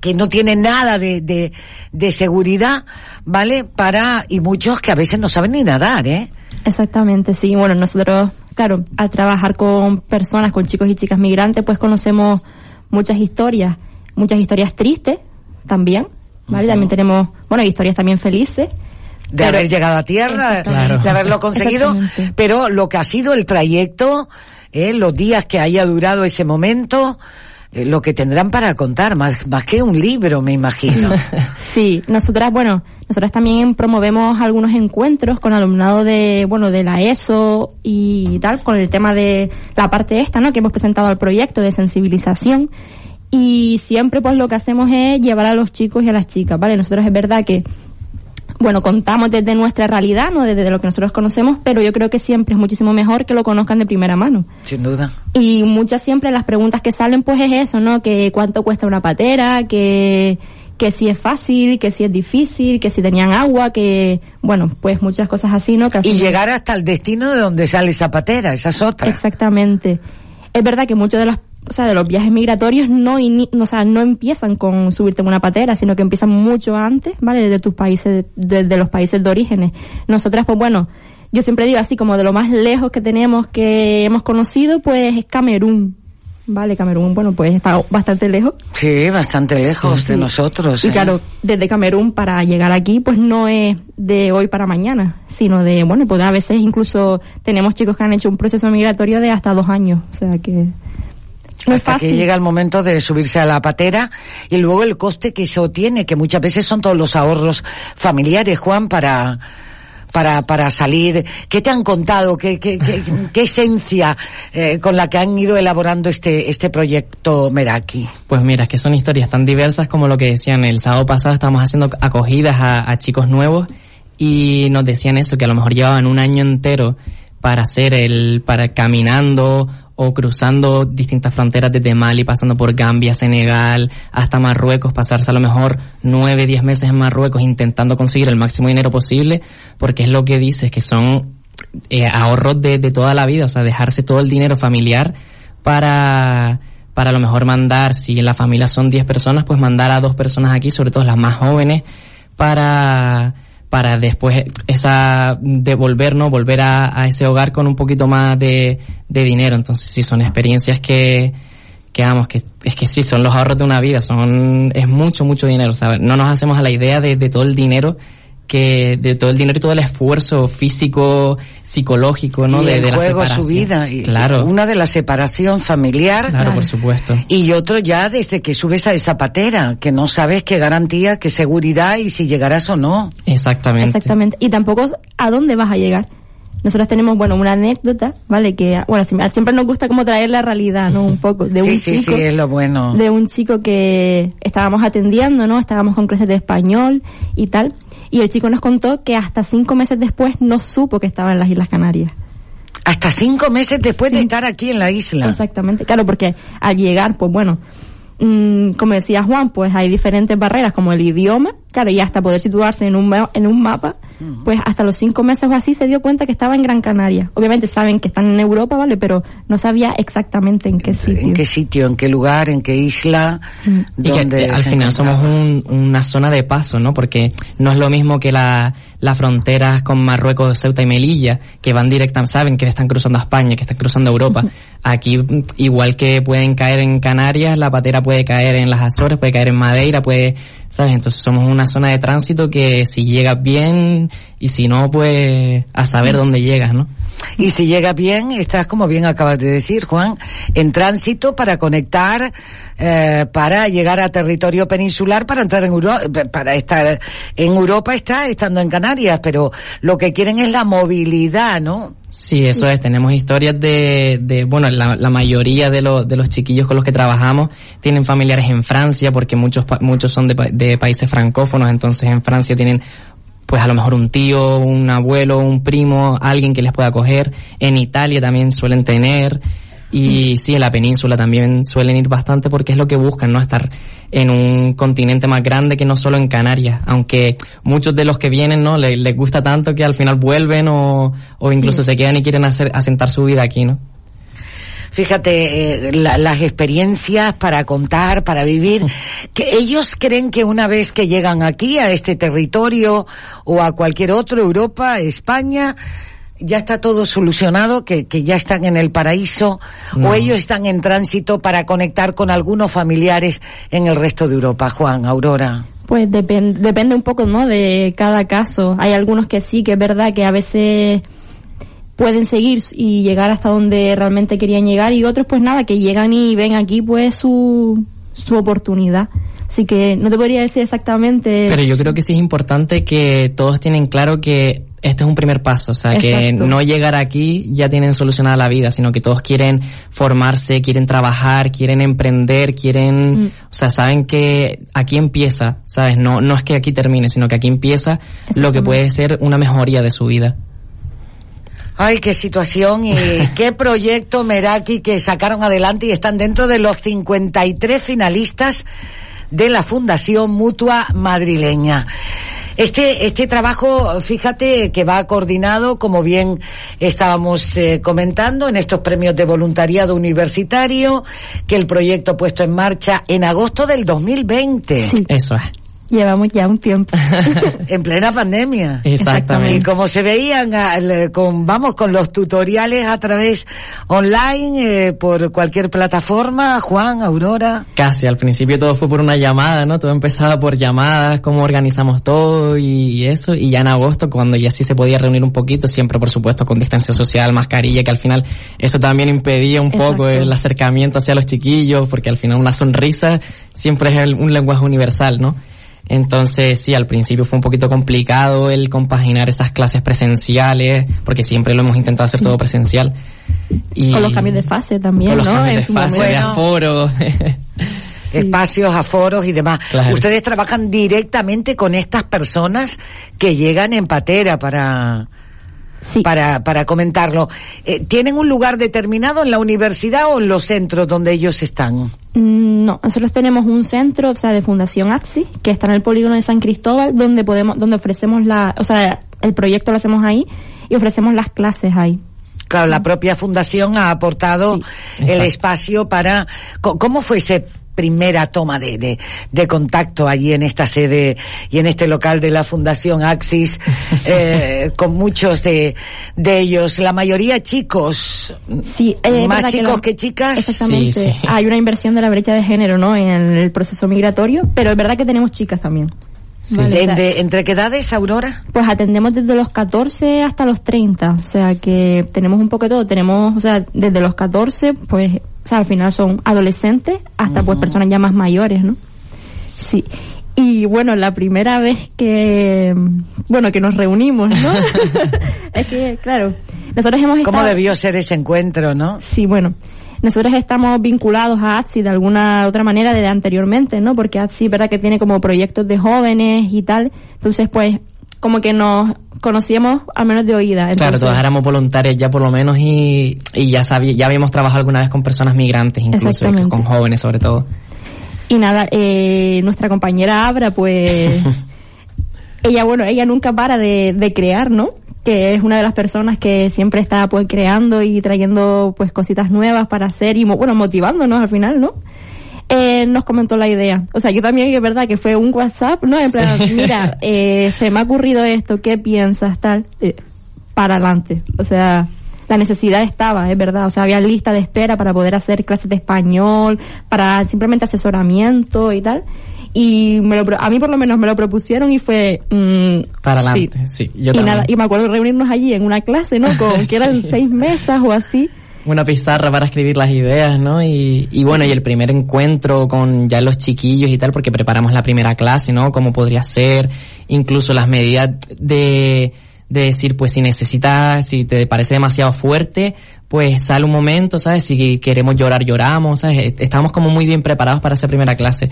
que no tiene nada de, de, de seguridad, ¿vale? Para, y muchos que a veces no saben ni nadar, ¿eh? Exactamente, sí. Bueno, nosotros, claro, al trabajar con personas, con chicos y chicas migrantes, pues conocemos muchas historias, muchas historias tristes también, ¿vale? También tenemos, bueno, historias también felices. De pero- haber llegado a tierra, de haberlo conseguido, pero lo que ha sido el trayecto, eh, los días que haya durado ese momento, eh, lo que tendrán para contar, más, más que un libro, me imagino. [LAUGHS] Sí, nosotras, bueno, nosotras también promovemos algunos encuentros con alumnado de, bueno, de la ESO y tal, con el tema de la parte esta, ¿no? Que hemos presentado al proyecto de sensibilización. Y siempre, pues, lo que hacemos es llevar a los chicos y a las chicas, ¿vale? Nosotros es verdad que, bueno, contamos desde nuestra realidad, ¿no? Desde lo que nosotros conocemos, pero yo creo que siempre es muchísimo mejor que lo conozcan de primera mano. Sin duda. Y muchas siempre las preguntas que salen pues es eso, ¿no? Que cuánto cuesta una patera, que, que si es fácil, que si es difícil, que si tenían agua, que, bueno, pues muchas cosas así, ¿no? Que Y final- llegar hasta el destino de donde sale esa patera, esa es otra. Exactamente. Es verdad que muchos de los, o sea, de los viajes migratorios no, no, o sea, no empiezan con subirte en una patera, sino que empiezan mucho antes, ¿vale? Desde tus países, desde los países de orígenes. Nosotras, pues bueno, yo siempre digo así como de lo más lejos que tenemos, que hemos conocido, pues es Camerún. Vale, Camerún, bueno, pues está bastante lejos. Sí, bastante lejos Sí. de nosotros. Y ¿eh? claro, desde Camerún para llegar aquí, pues no es de hoy para mañana, sino de, bueno, pues a veces incluso tenemos chicos que han hecho un proceso migratorio de hasta dos años. O sea que no es hasta fácil. que llega el momento de subirse a la patera y luego el coste que eso tiene, que muchas veces son todos los ahorros familiares, Juan, para para, para salir. ¿Qué te han contado? ¿Qué, qué, qué, qué esencia eh, con la que han ido elaborando este, este proyecto Meraki? Pues mira, es que son historias tan diversas como lo que decían el sábado pasado, estábamos haciendo acogidas a, a chicos nuevos y nos decían eso, que a lo mejor llevaban un año entero para hacer el, para caminando o cruzando distintas fronteras desde Mali, pasando por Gambia, Senegal, hasta Marruecos, pasarse a lo mejor nueve, diez meses en Marruecos intentando conseguir el máximo dinero posible, porque es lo que dices, que son eh, ahorros de, toda la vida, o sea, dejarse todo el dinero familiar para, para a lo mejor mandar, si en la familia son 10 personas, pues mandar a dos personas aquí, sobre todo las más jóvenes, para, para después esa devolver, ¿no? Volver a, a ese hogar con un poquito más de, de dinero. Entonces sí, son experiencias que, que vamos, que es que sí, son los ahorros de una vida, son, es mucho, mucho dinero, ¿sabes? No nos hacemos a la idea de, de todo el dinero que de todo el dinero y todo el esfuerzo físico, psicológico, ¿no? Y de, la separación. su vida. Y- Claro. Una de la separación familiar. Claro, por supuesto. Y otro ya desde que subes a esa patera, que no sabes qué garantía, qué seguridad y si llegarás o no. Exactamente. Exactamente. Y tampoco a dónde vas a llegar. Nosotros tenemos, bueno, una anécdota, ¿vale? Que, bueno, siempre siempre nos gusta como traer la realidad, ¿no? Un poco. De [LAUGHS] sí, un sí, chico, sí, es lo bueno. de un chico que estábamos atendiendo, ¿no? Estábamos con clases de español y tal. Y el chico nos contó que hasta cinco meses después no supo que estaba en las Islas Canarias. Hasta cinco meses después de estar aquí en la isla. Exactamente, claro, porque al llegar, pues bueno, mm, como decía Juan, pues hay diferentes barreras como el idioma, claro, y hasta poder situarse en un, ma- en un mapa, pues hasta los cinco meses o así se dio cuenta que estaba en Gran Canaria. Obviamente saben que están en Europa, ¿vale? Pero no sabía exactamente en qué sitio. ¿En qué sitio, en qué lugar, en qué isla? Y que al final encontraba? somos un- una zona de paso, ¿no? Porque no es lo mismo que la, las fronteras con Marruecos, Ceuta y Melilla, que van directamente, saben que están cruzando a España, que están cruzando a Europa. Aquí, igual que pueden caer en Canarias, la patera puede caer en las Azores, puede caer en Madeira, puede, ¿sabes? Entonces somos una zona de tránsito que si llegas bien y si no, pues a saber dónde llegas, ¿no? Y si llega bien, estás como bien acabas de decir, Juan, en tránsito para conectar, eh, para llegar a territorio peninsular, para entrar en Europa, para estar en Europa está estando en Canarias, pero lo que quieren es la movilidad, ¿no? Sí, eso es. Tenemos historias de, de bueno, la, la mayoría de, los de los chiquillos con los que trabajamos tienen familiares en Francia, porque muchos, muchos son de, de países francófonos, entonces en Francia tienen pues a lo mejor un tío, un abuelo, un primo, alguien que les pueda acoger. En Italia también suelen tener. Y sí, en la península también suelen ir bastante porque es lo que buscan, ¿no? Estar en un continente más grande que no solo en Canarias. Aunque muchos de los que vienen, ¿no? Le- Les, gusta tanto que al final vuelven o, o incluso se quedan y quieren hacer, asentar su vida aquí, ¿no? Fíjate, eh, la- las experiencias para contar, para vivir, [LAUGHS] que ellos creen que una vez que llegan aquí, a este territorio o a cualquier otro, Europa, España, ya está todo solucionado, que, que ya están en el paraíso, No. o ellos están en tránsito para conectar con algunos familiares en el resto de Europa. Juan, Aurora. Pues depen- depende un poco, ¿no? De cada caso. Hay algunos que sí, que es verdad que a veces pueden seguir y llegar hasta donde realmente querían llegar y otros pues nada, que llegan y ven aquí pues su, su oportunidad. Así que no te podría decir exactamente. Pero yo creo que sí es importante que todos tienen claro que este es un primer paso, o sea, que Exacto. no llegar aquí ya tienen solucionada la vida, sino que todos quieren formarse, quieren trabajar, quieren emprender, quieren, Mm. o sea, saben que aquí empieza, ¿sabes? No, no es que aquí termine, sino que aquí empieza lo que puede ser una mejoría de su vida. Ay, qué situación y [LAUGHS] qué proyecto Meraki que sacaron adelante y están dentro de los 53 finalistas de la Fundación Mutua Madrileña. Este, este trabajo, fíjate que va coordinado, como bien estábamos eh, comentando, en estos premios de voluntariado universitario, que el proyecto puesto en marcha en agosto del 2020. Eso es. Llevamos ya un tiempo. [LAUGHS] en plena pandemia. Exactamente. Y como se veían al- con, vamos, con los tutoriales a través online, eh, por cualquier plataforma, Juan, Aurora. Casi, al principio todo fue por una llamada, ¿no? Todo empezaba por llamadas, cómo organizamos todo y eso, y ya en agosto, cuando ya sí se podía reunir un poquito, siempre por supuesto con distancia social, mascarilla, que al final eso también impedía un poco el acercamiento hacia los chiquillos, porque al final una sonrisa siempre es el- un lenguaje universal, ¿no? Entonces, sí, al principio fue un poquito complicado el compaginar esas clases presenciales, porque siempre lo hemos intentado hacer todo presencial. Y Con los cambios de fase también, con los ¿no? cambios de fase, de momento. aforo. [LAUGHS] espacios, aforos y demás. Claro. Ustedes trabajan directamente con estas personas que llegan en patera para para para comentarlo. Eh, ¿Tienen un lugar determinado en la universidad o en los centros donde ellos están? Mm, No, nosotros tenemos un centro, o sea, de Fundación AXI, que está en el polígono de San Cristóbal, donde podemos, donde ofrecemos la, o sea, el proyecto lo hacemos ahí y ofrecemos las clases ahí. Claro, la propia fundación ha aportado el Exacto. espacio para... ¿Cómo fue esa primera toma de, de, de contacto allí en esta sede y en este local de la Fundación Axis [LAUGHS] eh, con muchos de, de ellos? La mayoría chicos, Sí, eh, más que chicos la- que chicas. Exactamente. Hay una inversión de la brecha de género, ¿no? En el proceso migratorio, pero es verdad que tenemos chicas también. Vale, o sea, ¿En de- ¿Entre qué edades, Aurora? Pues atendemos desde los 14 hasta los 30, o sea que tenemos un poco de todo, tenemos, o sea, desde los 14, pues, o sea, al final son adolescentes hasta pues personas ya más mayores, ¿no? Sí. Y bueno, la primera vez que, bueno, que nos reunimos, ¿no? [LAUGHS] es que, claro, nosotros hemos ¿Cómo estado... debió ser ese encuentro, no? Sí, bueno. Nosotros estamos vinculados a ATSI de alguna otra manera desde anteriormente, ¿no? Porque ATSI, verdad que tiene como proyectos de jóvenes y tal. Entonces, pues, como que nos conocíamos al menos de oída. Claro, todas éramos voluntarias ya por lo menos y, y ya sabía, ya habíamos trabajado alguna vez con personas migrantes incluso, con jóvenes sobre todo. Y nada, eh, nuestra compañera Abra, pues, [LAUGHS] ella, bueno, ella nunca para de, de crear, ¿no? Que es una de las personas que siempre está, pues, creando y trayendo, pues, cositas nuevas para hacer y, bueno, motivándonos al final, ¿no? Eh, nos comentó la idea. O sea, yo también, es verdad que fue un WhatsApp, ¿no? En plan, mira, [LAUGHS] eh, se me ha ocurrido esto, ¿qué piensas? Tal, eh, para adelante. O sea, la necesidad estaba, es verdad. O sea, había lista de espera para poder hacer clases de español, para simplemente asesoramiento y tal. Y me lo, a mí por lo menos me lo propusieron y fue, mm, Para sí. adelante, sí. yo y también. nada, y me acuerdo reunirnos allí en una clase, ¿no? Con, que eran [LAUGHS] seis mesas o así. Una pizarra para escribir las ideas, ¿no? Y, y bueno, y el primer encuentro con ya los chiquillos y tal, porque preparamos la primera clase, ¿no? Cómo podría ser, incluso las medidas de, de decir, pues si necesitas, si te parece demasiado fuerte, pues sale un momento, ¿sabes? Si queremos llorar, lloramos, ¿sabes? Estábamos como muy bien preparados para esa primera clase.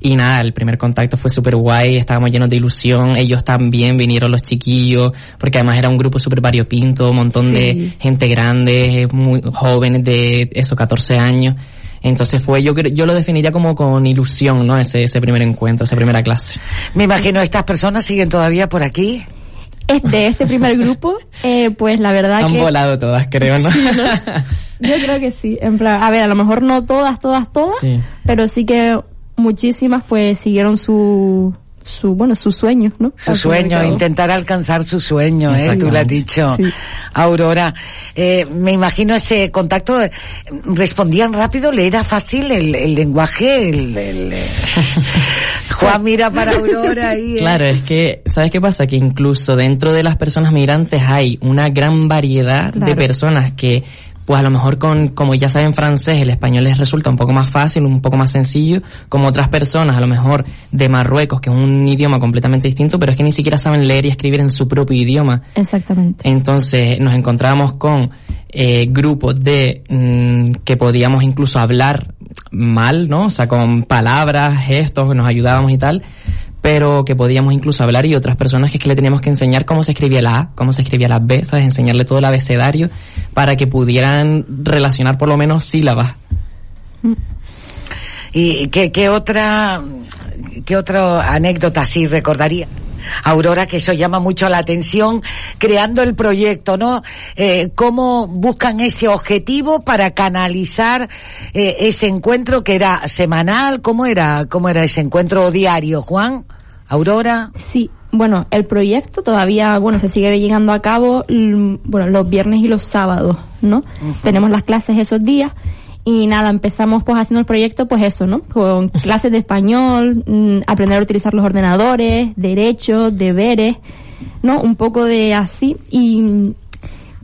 Y nada, el primer contacto fue súper guay, estábamos llenos de ilusión, ellos también vinieron los chiquillos, porque además era un grupo súper variopinto, un montón de gente grande, muy jóvenes de eso, 14 años. Entonces fue, yo yo lo definiría como con ilusión, ¿no? Ese, ese primer encuentro, esa primera clase. Me imagino estas personas siguen todavía por aquí. Este, este primer grupo, eh, pues la verdad Han que... volado todas, creo, ¿no? Yo creo que sí. En plan, a ver, a lo mejor no todas, todas, todas, Sí. pero sí que muchísimas pues siguieron su, su bueno, sus sueños, ¿no? Su Al sueño, intentar alcanzar su sueño, ¿eh? Tú lo has dicho, Sí. Aurora. Eh, me imagino ese contacto, eh, respondían rápido, le era fácil el, el lenguaje, el, el, eh, [LAUGHS] Juan mira para Aurora ahí. ¿eh? Claro, es que, ¿sabes qué pasa? Que incluso dentro de las personas migrantes hay una gran variedad de personas que, pues a lo mejor con, como ya saben francés, el español les resulta un poco más fácil, un poco más sencillo, como otras personas, a lo mejor de Marruecos, que es un idioma completamente distinto, pero es que ni siquiera saben leer y escribir en su propio idioma. Exactamente. Entonces nos encontrábamos con eh, grupos de mm, que podíamos incluso hablar mal, ¿no? O sea, con palabras, gestos, nos ayudábamos y tal, pero que podíamos incluso hablar y otras personas que es que le teníamos que enseñar cómo se escribía la A, cómo se escribía la B, ¿sabes? Enseñarle todo el abecedario para que pudieran relacionar por lo menos sílabas. ¿Y qué, qué otra, qué otra anécdota así recordaría? Aurora, que eso llama mucho la atención, creando el proyecto, ¿no? Eh, ¿Cómo buscan ese objetivo para canalizar eh, ese encuentro que era semanal? ¿Cómo era, cómo era ese encuentro diario, Juan? Aurora. Sí, bueno, el proyecto todavía, bueno, se sigue llevando a cabo, bueno, los viernes y los sábados, ¿no? Tenemos las clases esos días y nada, empezamos pues haciendo el proyecto, pues eso, ¿no? Con clases de español, mm, aprender a utilizar los ordenadores, derechos, deberes, ¿no? Un poco de así y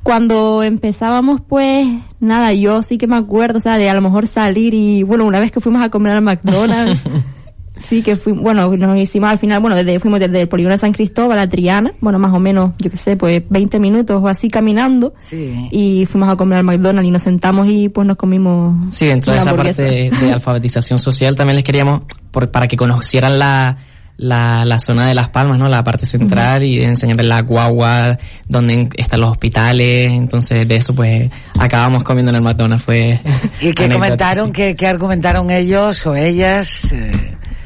cuando empezábamos pues nada, yo sí que me acuerdo, o sea, de a lo mejor salir y bueno, una vez que fuimos a comer al McDonald's [LAUGHS] Sí, que fui, bueno, nos hicimos al final, bueno, desde, fuimos desde el polígono de San Cristóbal a Triana, bueno, más o menos, yo qué sé, pues 20 minutos o así caminando. Sí. Y fuimos a comer al McDonald's y nos sentamos y pues nos comimos. Sí, dentro de esa parte de, de [LAUGHS] alfabetización social también les queríamos, por- para que conocieran la, la, la zona de Las Palmas, ¿no? La parte central y enseñarles la guagua, donde en- están los hospitales. Entonces, de eso, pues, acabamos comiendo en el McDonald's. Fue ¿Y qué [LAUGHS] comentaron? ¿Qué, qué argumentaron ellos o ellas? Eh,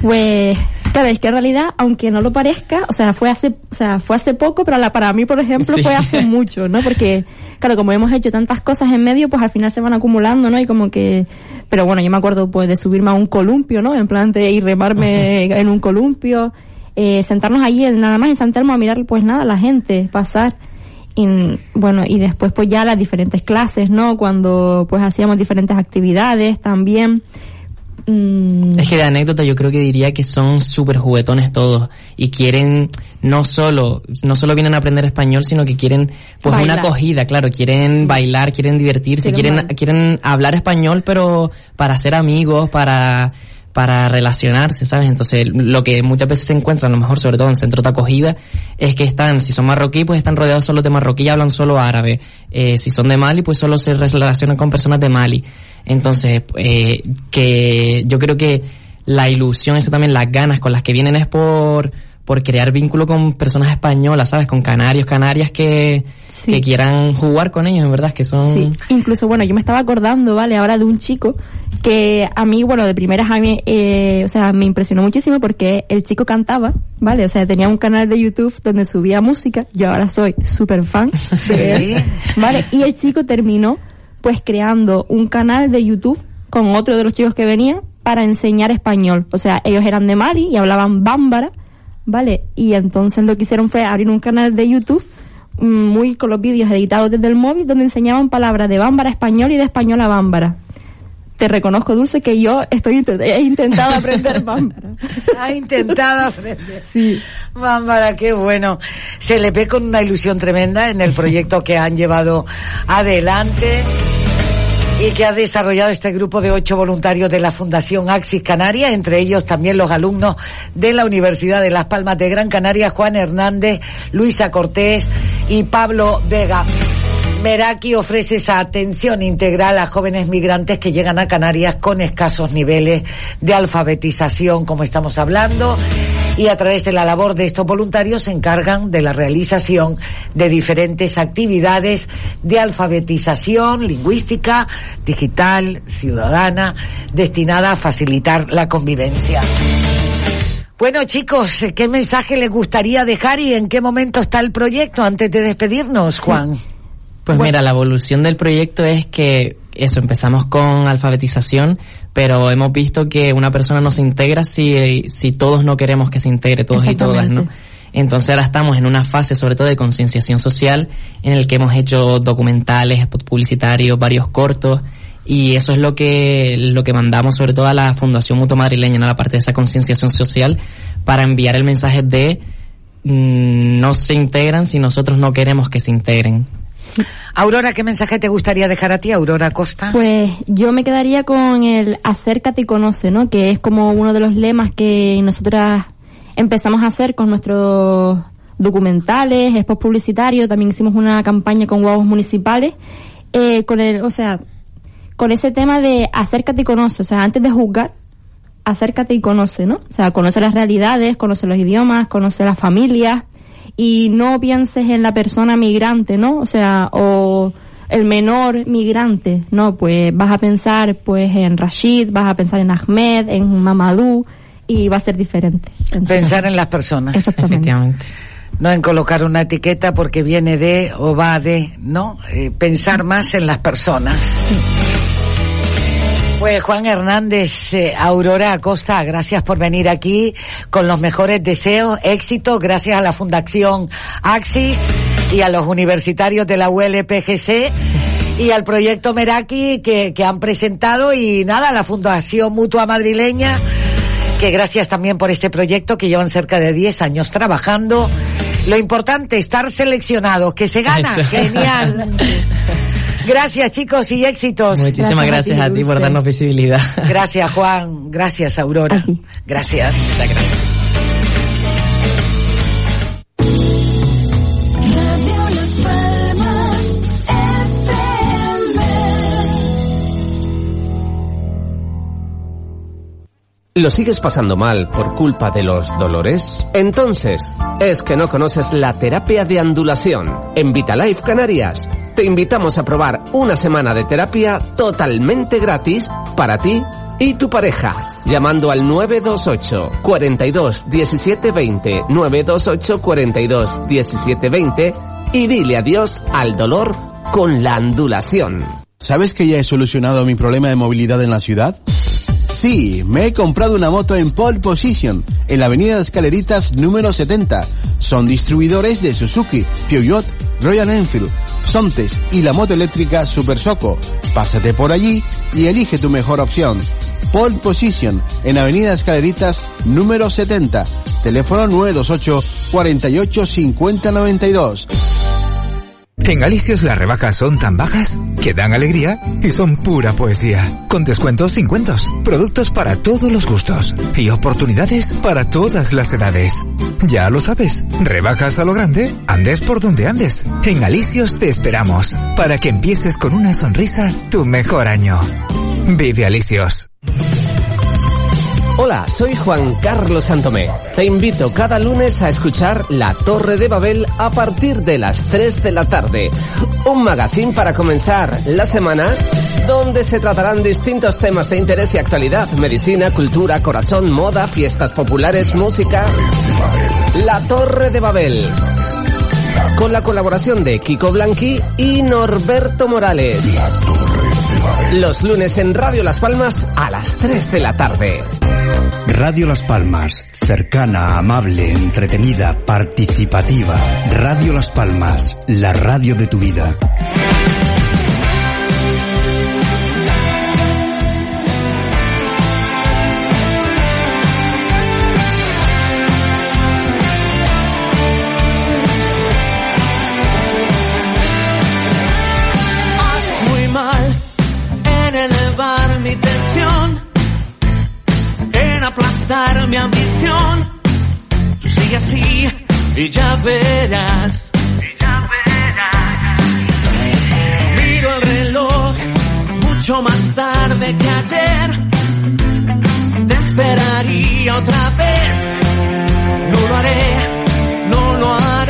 Pues, claro, es que en realidad, aunque no lo parezca, o sea, fue hace, o sea, fue hace poco, pero la- para mí, por ejemplo, Sí. fue hace [LAUGHS] mucho, ¿no? Porque, claro, como hemos hecho tantas cosas en medio, pues al final se van acumulando, ¿no? Y como que, pero bueno, yo me acuerdo, pues, de subirme a un columpio, ¿no? En plan de ir remarme en un columpio, eh, sentarnos allí nada más en San Telmo a mirar, pues nada, la gente pasar. Y, bueno, y después pues ya las diferentes clases, ¿no? Cuando pues hacíamos diferentes actividades también. Mm, Es que de anécdota yo creo que diría que son súper juguetones todos y quieren no solo, no solo vienen a aprender español, sino que quieren pues Bailar. una acogida, claro, quieren bailar, quieren divertirse, Quieren quieren, quieren hablar español pero para ser amigos, para para relacionarse, ¿sabes? Entonces, lo que muchas veces se encuentra, a lo mejor sobre todo en centros de acogida, es que están, si son marroquí, pues están rodeados solo de marroquí y hablan solo árabe. Eh, si son de Mali, pues solo se relacionan con personas de Mali. Entonces, eh, que yo creo que la ilusión, eso también, las ganas con las que vienen es por, por crear vínculo con personas españolas, ¿sabes? Con canarios, canarias que, que quieran jugar con ellos, en verdad, que son... Sí, incluso, bueno, yo me estaba acordando, ¿vale? Ahora de un chico que a mí, bueno, de primeras a mí, eh, o sea, me impresionó muchísimo porque el chico cantaba, ¿vale? O sea, tenía un canal de YouTube donde subía música, yo ahora soy súper fan de él, ¿vale? Y el chico terminó, pues, creando un canal de YouTube con otro de los chicos que venían para enseñar español. O sea, ellos eran de Mali y hablaban bámbara, ¿vale? Y entonces lo que hicieron fue abrir un canal de YouTube mm, muy con los vídeos editados desde el móvil donde enseñaban palabras de bámbara a español y de español a bámbara. Te reconozco, Dulce, que yo estoy he intentado aprender [LAUGHS] bámbara. Ha intentado aprender. Sí. Bárbara, qué bueno. Se le ve con una ilusión tremenda en el proyecto que han llevado adelante y que ha desarrollado este grupo de ocho voluntarios de la Fundación Axis Canaria, entre ellos también los alumnos de la Universidad de Las Palmas de Gran Canaria, Juan Hernández, Luisa Cortés y Pablo Vega. Meraki ofrece esa atención integral a jóvenes migrantes que llegan a Canarias con escasos niveles de alfabetización, como estamos hablando, y a través de la labor de estos voluntarios se encargan de la realización de diferentes actividades de alfabetización lingüística, digital, ciudadana, destinada a facilitar la convivencia. Bueno, chicos, ¿qué mensaje les gustaría dejar y en qué momento está el proyecto antes de despedirnos, Juan? Pues mira, la evolución del proyecto es que eso, empezamos con alfabetización, pero hemos visto que una persona no se integra si, si todos no queremos que se integre, todos y todas, ¿no? Entonces ahora estamos en una fase sobre todo de concienciación social en el que hemos hecho documentales, publicitarios, varios cortos y eso es lo que lo que mandamos sobre todo a la Fundación Mutua Madrileña, ¿no? la parte de esa concienciación social para enviar el mensaje de mm, no se integran si nosotros no queremos que se integren. Aurora, ¿qué mensaje te gustaría dejar a ti, Aurora Costa? Pues yo me quedaría con el acércate y conoce, ¿no? Que es como uno de los lemas que nosotras empezamos a hacer con nuestros documentales, spots publicitarios, también hicimos una campaña con guaguas municipales, eh, con el, o sea, con ese tema de acércate y conoce, o sea, antes de juzgar, acércate y conoce, ¿no? O sea, conoce las realidades, conoce los idiomas, conoce las familias y no pienses en la persona migrante, ¿no? O sea, o el menor migrante, ¿no? Pues vas a pensar pues en Rashid, vas a pensar en Ahmed, en Mamadou y va a ser diferente. Pensar en las personas. Efectivamente. No en colocar una etiqueta porque viene de o va de, ¿no? Eh, pensar más en las personas. Pues Juan Hernández, eh, Aurora Acosta, gracias por venir aquí con los mejores deseos, éxito, gracias a la Fundación Axis y a los universitarios de la ULPGC y al proyecto Meraki que, que han presentado y nada, la Fundación Mutua Madrileña, que gracias también por este proyecto que llevan cerca de 10 años trabajando. Lo importante, estar seleccionados, que se gana, Eso. genial. [LAUGHS] Gracias, chicos, y éxitos. Muchísimas gracias, a ti por darnos visibilidad. Gracias, Juan. Gracias, Aurora. Gracias. Muchas gracias. Radio Las Palmas ¿Lo sigues pasando mal por culpa de los dolores? Entonces, es que no conoces la terapia de andulación. En Vitalife Canarias, te invitamos a probar una semana de terapia totalmente gratis para ti y tu pareja. Llamando al 928 42 17 20 928 42 17 20 y dile adiós al dolor con la andulación. ¿Sabes que ya he solucionado mi problema de movilidad en la ciudad? Sí, me he comprado una moto en pole position, en la avenida de Escaleritas número 70. Son distribuidores de Suzuki, Peugeot, Royal Enfield, Sontes y la moto eléctrica Super Soco. Pásate por allí y elige tu mejor opción. Pole Position, en avenida Escaleritas número 70. Teléfono 928 48 50 92. En Alicios las rebajas son tan bajas que dan alegría y son pura poesía. Con descuentos sin cuentos, productos para todos los gustos y oportunidades para todas las edades. Ya lo sabes, rebajas a lo grande, andes por donde andes. En Alicios te esperamos para que empieces con una sonrisa tu mejor año. Vive Alicios. Hola, soy Juan Carlos Santomé. Te invito cada lunes a escuchar La Torre de Babel a partir de las 3 de la tarde. Un magazine para comenzar la semana donde se tratarán distintos temas de interés y actualidad. Medicina, cultura, corazón, moda, fiestas populares, música. La Torre de Babel. Con la colaboración de Kiko Blanqui y Norberto Morales. Los lunes en Radio Las Palmas a las 3 de la tarde. Radio Las Palmas, cercana, amable, entretenida, participativa. Radio Las Palmas, la radio de tu vida. Mi ambición. Tú sigue así y ya verás. Miro el reloj mucho más tarde que ayer. Te esperaría otra vez. No lo haré, no lo haré.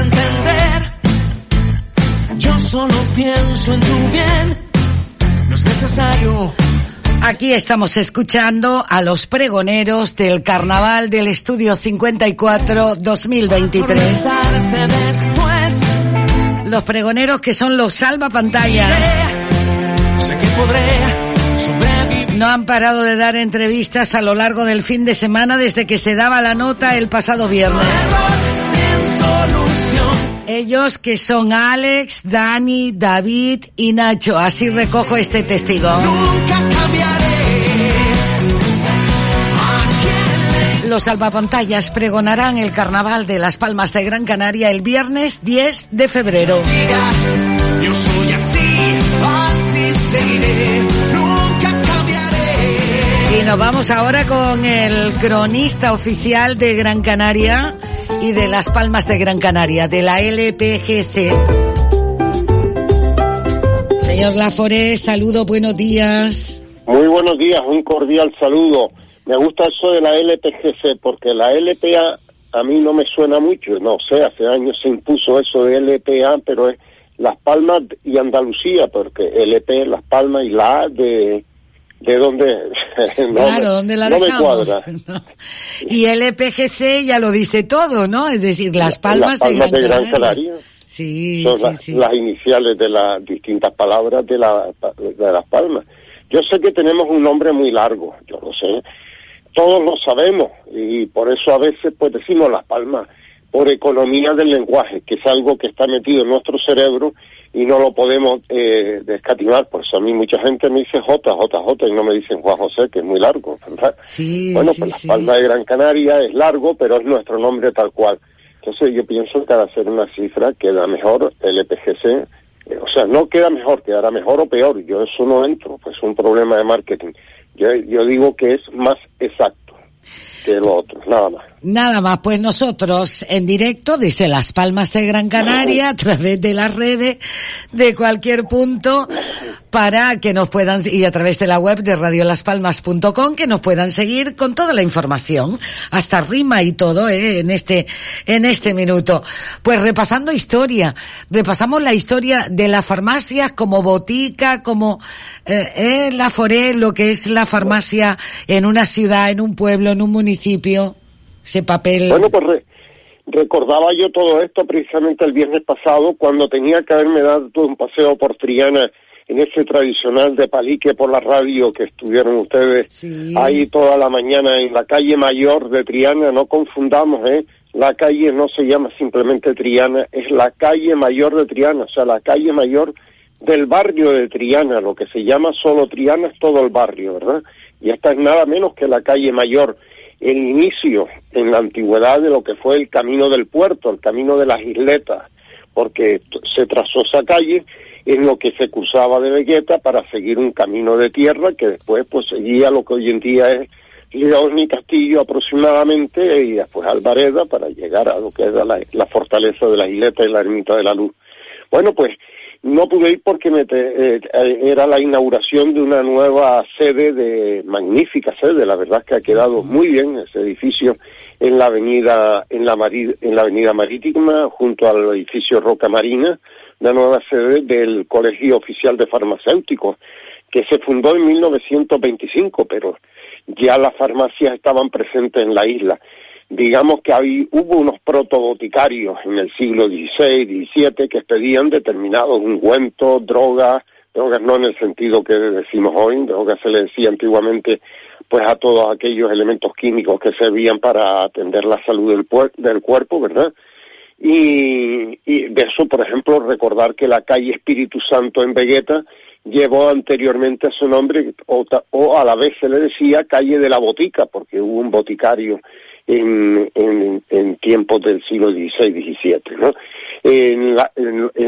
Entender. Yo solo pienso en tu bien, no es necesario. Aquí estamos escuchando a los pregoneros del Carnaval del Estudio 54 2023. Acordarse después, Los pregoneros que son los salvapantallas. sé que podré sobrevivir. No han parado de dar entrevistas a lo largo del fin de semana desde que se daba la nota el pasado viernes. Sin Ellos que son Alex, Dani, David y Nacho. Así recojo este testigo. nunca. Los salvapantallas pregonarán el carnaval de Las Palmas de Gran Canaria el viernes 10 de febrero. Diga, yo soy así, así seguiré. Nunca cambiaré. Y nos vamos ahora con el cronista oficial de Gran Canaria y de Las Palmas de Gran Canaria, de la LPGC. Señor Laforé, saludo, buenos días. Muy buenos días, un cordial saludo. Me gusta eso de la LPGC porque la LPA a mí no me suena mucho, no sé, hace años se impuso eso de LPA, pero es Las Palmas y Andalucía, porque LP, Las Palmas y la A de, de donde [LAUGHS] no, claro, ¿dónde la no me dejamos? cuadra. [LAUGHS] Y el EPGC ya lo dice todo, ¿no? Es decir, Las Palmas, Las Palmas de Gran, Canaria. Canaria. Sí, son sí, las, sí. las iniciales de las distintas palabras de, la, de Las Palmas. Yo sé que tenemos un nombre muy largo, yo lo sé. Todos lo sabemos y por eso a veces pues decimos Las Palmas por economía del lenguaje, que es algo que está metido en nuestro cerebro y no lo podemos eh, descatimar. Por eso a mí mucha gente me dice J, J, J y no me dicen Juan José, que es muy largo. ¿verdad? Sí, bueno, sí, pues Las sí. Palmas de Gran Canaria es largo, pero es nuestro nombre tal cual. Entonces yo pienso que al hacer una cifra queda mejor el EPGC, eh, o sea, no queda mejor, quedará mejor o peor, yo eso no entro, pues es un problema de marketing. Yo, yo digo que es más exacto que lo otro, nada más. Nada más, pues nosotros en directo desde Las Palmas de Gran Canaria, a través de las redes, de cualquier punto, para que nos puedan, y a través de la web de radiolaspalmas.com, que nos puedan seguir con toda la información, hasta rima y todo, ¿eh? en este, en este minuto. Pues repasando historia, repasamos la historia de las farmacias como botica, como, eh, eh, la foré, lo que es la farmacia en una ciudad, en un pueblo, en un municipio, ese papel. Bueno, pues re- recordaba yo todo esto precisamente el viernes pasado cuando tenía que haberme dado un paseo por Triana en ese tradicional de palique por la radio que estuvieron ustedes ahí toda la mañana en la calle mayor de Triana, no confundamos, ¿eh? La calle no se llama simplemente Triana, es la calle mayor de Triana, o sea, la calle mayor del barrio de Triana, lo que se llama solo Triana es todo el barrio, ¿verdad? Y esta es nada menos que la calle mayor, el inicio en la antigüedad de lo que fue el camino del puerto, el camino de las isletas, porque se trazó esa calle en lo que se cruzaba de Vegueta para seguir un camino de tierra que después pues seguía lo que hoy en día es León y Castillo aproximadamente y después Alvareda para llegar a lo que era la, la fortaleza de la isleta y la ermita de la luz. Bueno, pues no pude ir porque me te- eh, eh, era la inauguración de una nueva sede de magnífica sede, la verdad es que ha quedado muy bien ese edificio en la avenida en la Mari- en la avenida marítima junto al edificio Roca Marina, la nueva sede del Colegio Oficial de Farmacéuticos que se fundó en 1925, pero ya las farmacias estaban presentes en la isla. Digamos que hay, hubo unos protoboticarios en el siglo XVI, XVII que pedían determinados ungüentos, drogas, drogas no en el sentido que decimos hoy, drogas se le decía antiguamente pues a todos aquellos elementos químicos que servían para atender la salud del, cuerpo, ¿verdad? Y, de eso, por ejemplo, recordar que la calle Espíritu Santo en Vegueta llevó anteriormente su nombre, o, o a la vez se le decía calle de la botica, porque hubo un boticario en, en, tiempos del siglo XVI, XVII, ¿no? En la-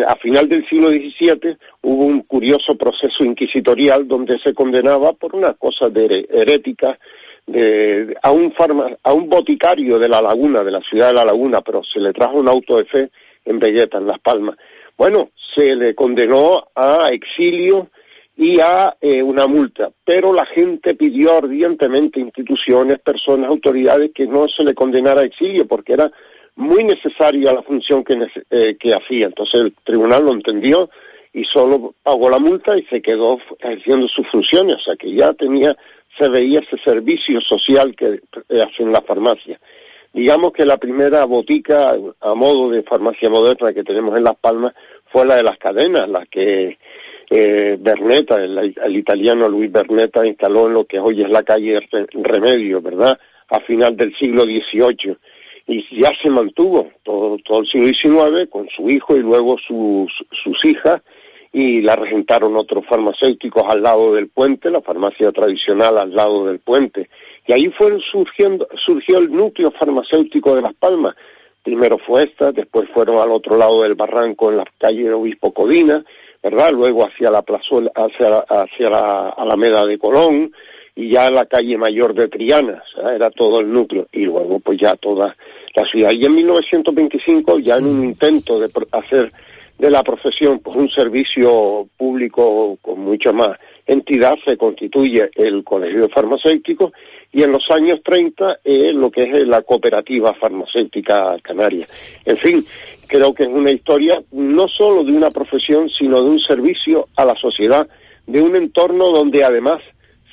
a final del siglo XVII hubo un curioso proceso inquisitorial donde se condenaba por una cosa de herética de, a un farma- a un boticario de la laguna, de la ciudad de la laguna, pero se le trajo un auto de fe en Vegueta, en Las Palmas. Bueno, se le condenó a exilio y a eh, una multa, pero la gente pidió ardientemente, instituciones, personas, autoridades, que no se le condenara a exilio porque era muy necesaria la función que, eh, que hacía. Entonces el tribunal lo entendió y solo pagó la multa y se quedó ejerciendo sus funciones, o sea que ya tenía, se veía ese servicio social que eh, hacen las farmacias. Digamos que la primera botica a modo de farmacia moderna que tenemos en Las Palmas fue la de las cadenas, la que eh, Bernetta, el, italiano Luis Bernetta instaló en lo que hoy es la calle Re- Remedio, ¿verdad? A final del siglo XVIII. Y ya se mantuvo todo, todo el siglo XIX con su hijo y luego sus, sus hijas y la regentaron otros farmacéuticos al lado del puente, la farmacia tradicional al lado del puente. Y ahí fue surgiendo, surgió el núcleo farmacéutico de Las Palmas. Primero fue esta, después fueron al otro lado del barranco en la calle Obispo Codina, ¿verdad? Luego hacia la plazuela, hacia, la- hacia la Alameda de Colón y ya la calle mayor de Triana, era todo el núcleo. Y luego pues ya toda la ciudad. Y en 1925, ya en un intento de hacer de la profesión pues un servicio público con mucha más entidad, se constituye el Colegio Farmacéutico y en los años 30 eh, lo que es la cooperativa farmacéutica canaria. En fin, creo que es una historia no solo de una profesión, sino de un servicio a la sociedad, de un entorno donde además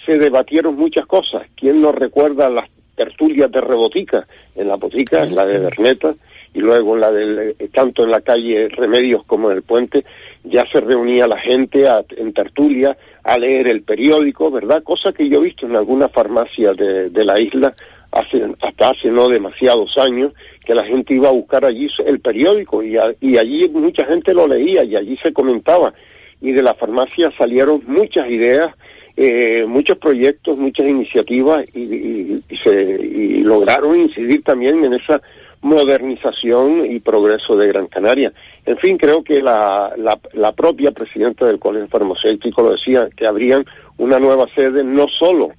se debatieron muchas cosas. ¿Quién nos recuerda las tertulias de Rebotica? En la botica, en la de Berneta, y luego en la del, eh, tanto en la calle Remedios como en el puente, ya se reunía la gente a- en tertulia a leer el periódico, ¿verdad? Cosa que yo he visto en algunas farmacias de, de la isla hace, hasta hace no demasiados años, que la gente iba a buscar allí el periódico y, y allí mucha gente lo leía y allí se comentaba. Y de la farmacia salieron muchas ideas, eh, muchos proyectos, muchas iniciativas y, y- y se, y lograron incidir también en esa modernización y progreso de Gran Canaria. En fin, creo que la, la, propia presidenta del Colegio Farmacéutico lo decía, que habrían una nueva sede no solo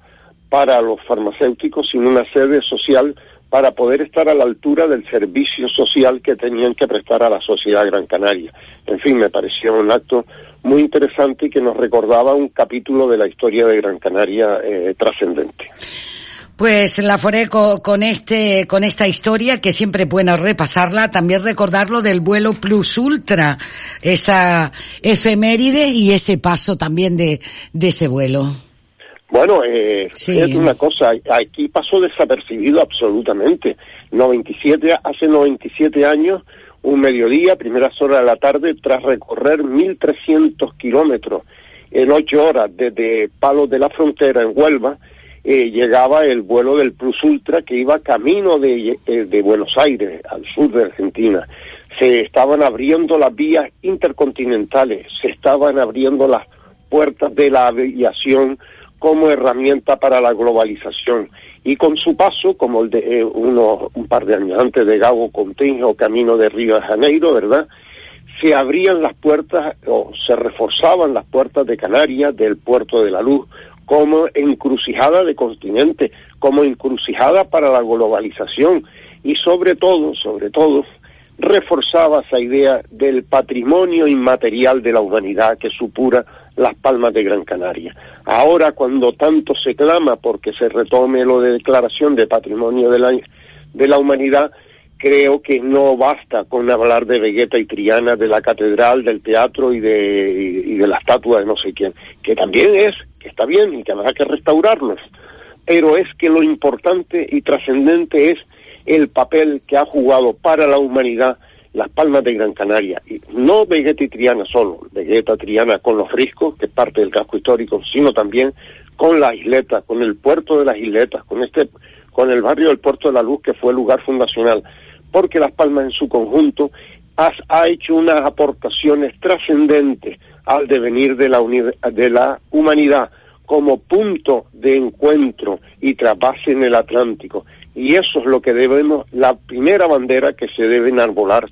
para los farmacéuticos, sino una sede social para poder estar a la altura del servicio social que tenían que prestar a la sociedad gran canaria. En fin, me pareció un acto muy interesante y que nos recordaba un capítulo de la historia de Gran Canaria eh, trascendente. Pues la foré co- con, este, con esta historia que siempre es bueno repasarla, también recordarlo del vuelo Plus Ultra, esa efeméride y ese paso también de, de ese vuelo. Bueno, eh, fíjate una cosa, aquí pasó desapercibido absolutamente. 97, hace 97 años, un mediodía, primeras horas de la tarde, tras recorrer 1.300 kilómetros en ocho horas desde Palos de la Frontera en Huelva, eh, llegaba el vuelo del Plus Ultra que iba camino de, eh, de Buenos Aires, al sur de Argentina. Se estaban abriendo las vías intercontinentales, se estaban abriendo las puertas de la aviación como herramienta para la globalización. Y con su paso, como el de eh, un par de años antes de Gago Contenjo, camino de Río de Janeiro, ¿verdad? Se abrían las puertas o se reforzaban las puertas de Canarias, del puerto de la luz, como encrucijada de continente, como encrucijada para la globalización y sobre todo, sobre todo, reforzaba esa idea del patrimonio inmaterial de la humanidad que supura las palmas de Gran Canaria. Ahora, cuando tanto se clama porque se retome lo de declaración de patrimonio de la, de la humanidad, creo que no basta con hablar de Vegeta y Triana, de la catedral, del teatro y de, y de la estatua de no sé quién, que también es, que está bien y que habrá que restaurarlos, pero es que lo importante y trascendente es el papel que ha jugado para la humanidad las palmas de Gran Canaria. Y no Vegeta y Triana solo, Vegeta, Triana con los riscos, que es parte del casco histórico, sino también con la isleta, con el puerto de las isletas, con este, con el barrio del Puerto de la Luz, que fue el lugar fundacional, porque Las Palmas en su conjunto ha hecho unas aportaciones trascendentes al devenir de la, humanidad como punto de encuentro y trasvase en el Atlántico. Y eso es lo que debemos, la primera bandera que se debe enarbolar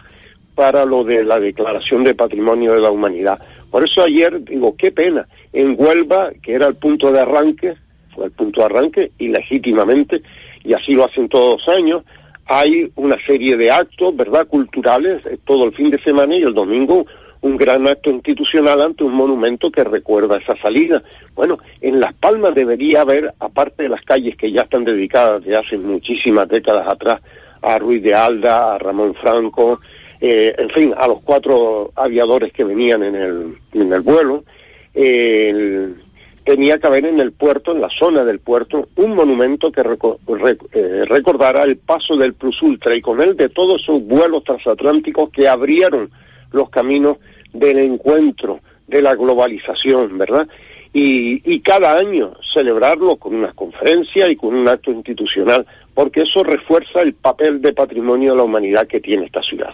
para lo de la Declaración de Patrimonio de la Humanidad. Por eso ayer digo, qué pena, en Huelva, que era el punto de arranque, fue el punto de arranque, y legítimamente, y así lo hacen todos los años, hay una serie de actos, ¿verdad?, culturales, eh, todo el fin de semana y el domingo un gran acto institucional ante un monumento que recuerda esa salida. Bueno, en Las Palmas debería haber, aparte de las calles que ya están dedicadas de hace muchísimas décadas atrás, a Ruiz de Alda, a Ramón Franco, eh, en fin, a los cuatro aviadores que venían en el, en el vuelo, eh, tenía que haber en el puerto, en la zona del puerto, un monumento que eh, recordara el paso del Plus Ultra y con él de todos esos vuelos transatlánticos que abrieron los caminos del encuentro, de la globalización, ¿verdad? Y, y cada año celebrarlo con una conferencia y con un acto institucional, porque eso refuerza el papel de patrimonio de la humanidad que tiene esta ciudad.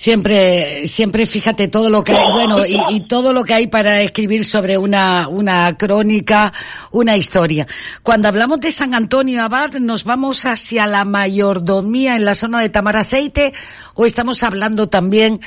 Siempre, siempre fíjate todo lo que hay, bueno, y, y todo lo que hay para escribir sobre una, una crónica, una historia. Cuando hablamos de San Antonio Abad, ¿nos vamos hacia la mayordomía en la zona de Tamaraceite o estamos hablando también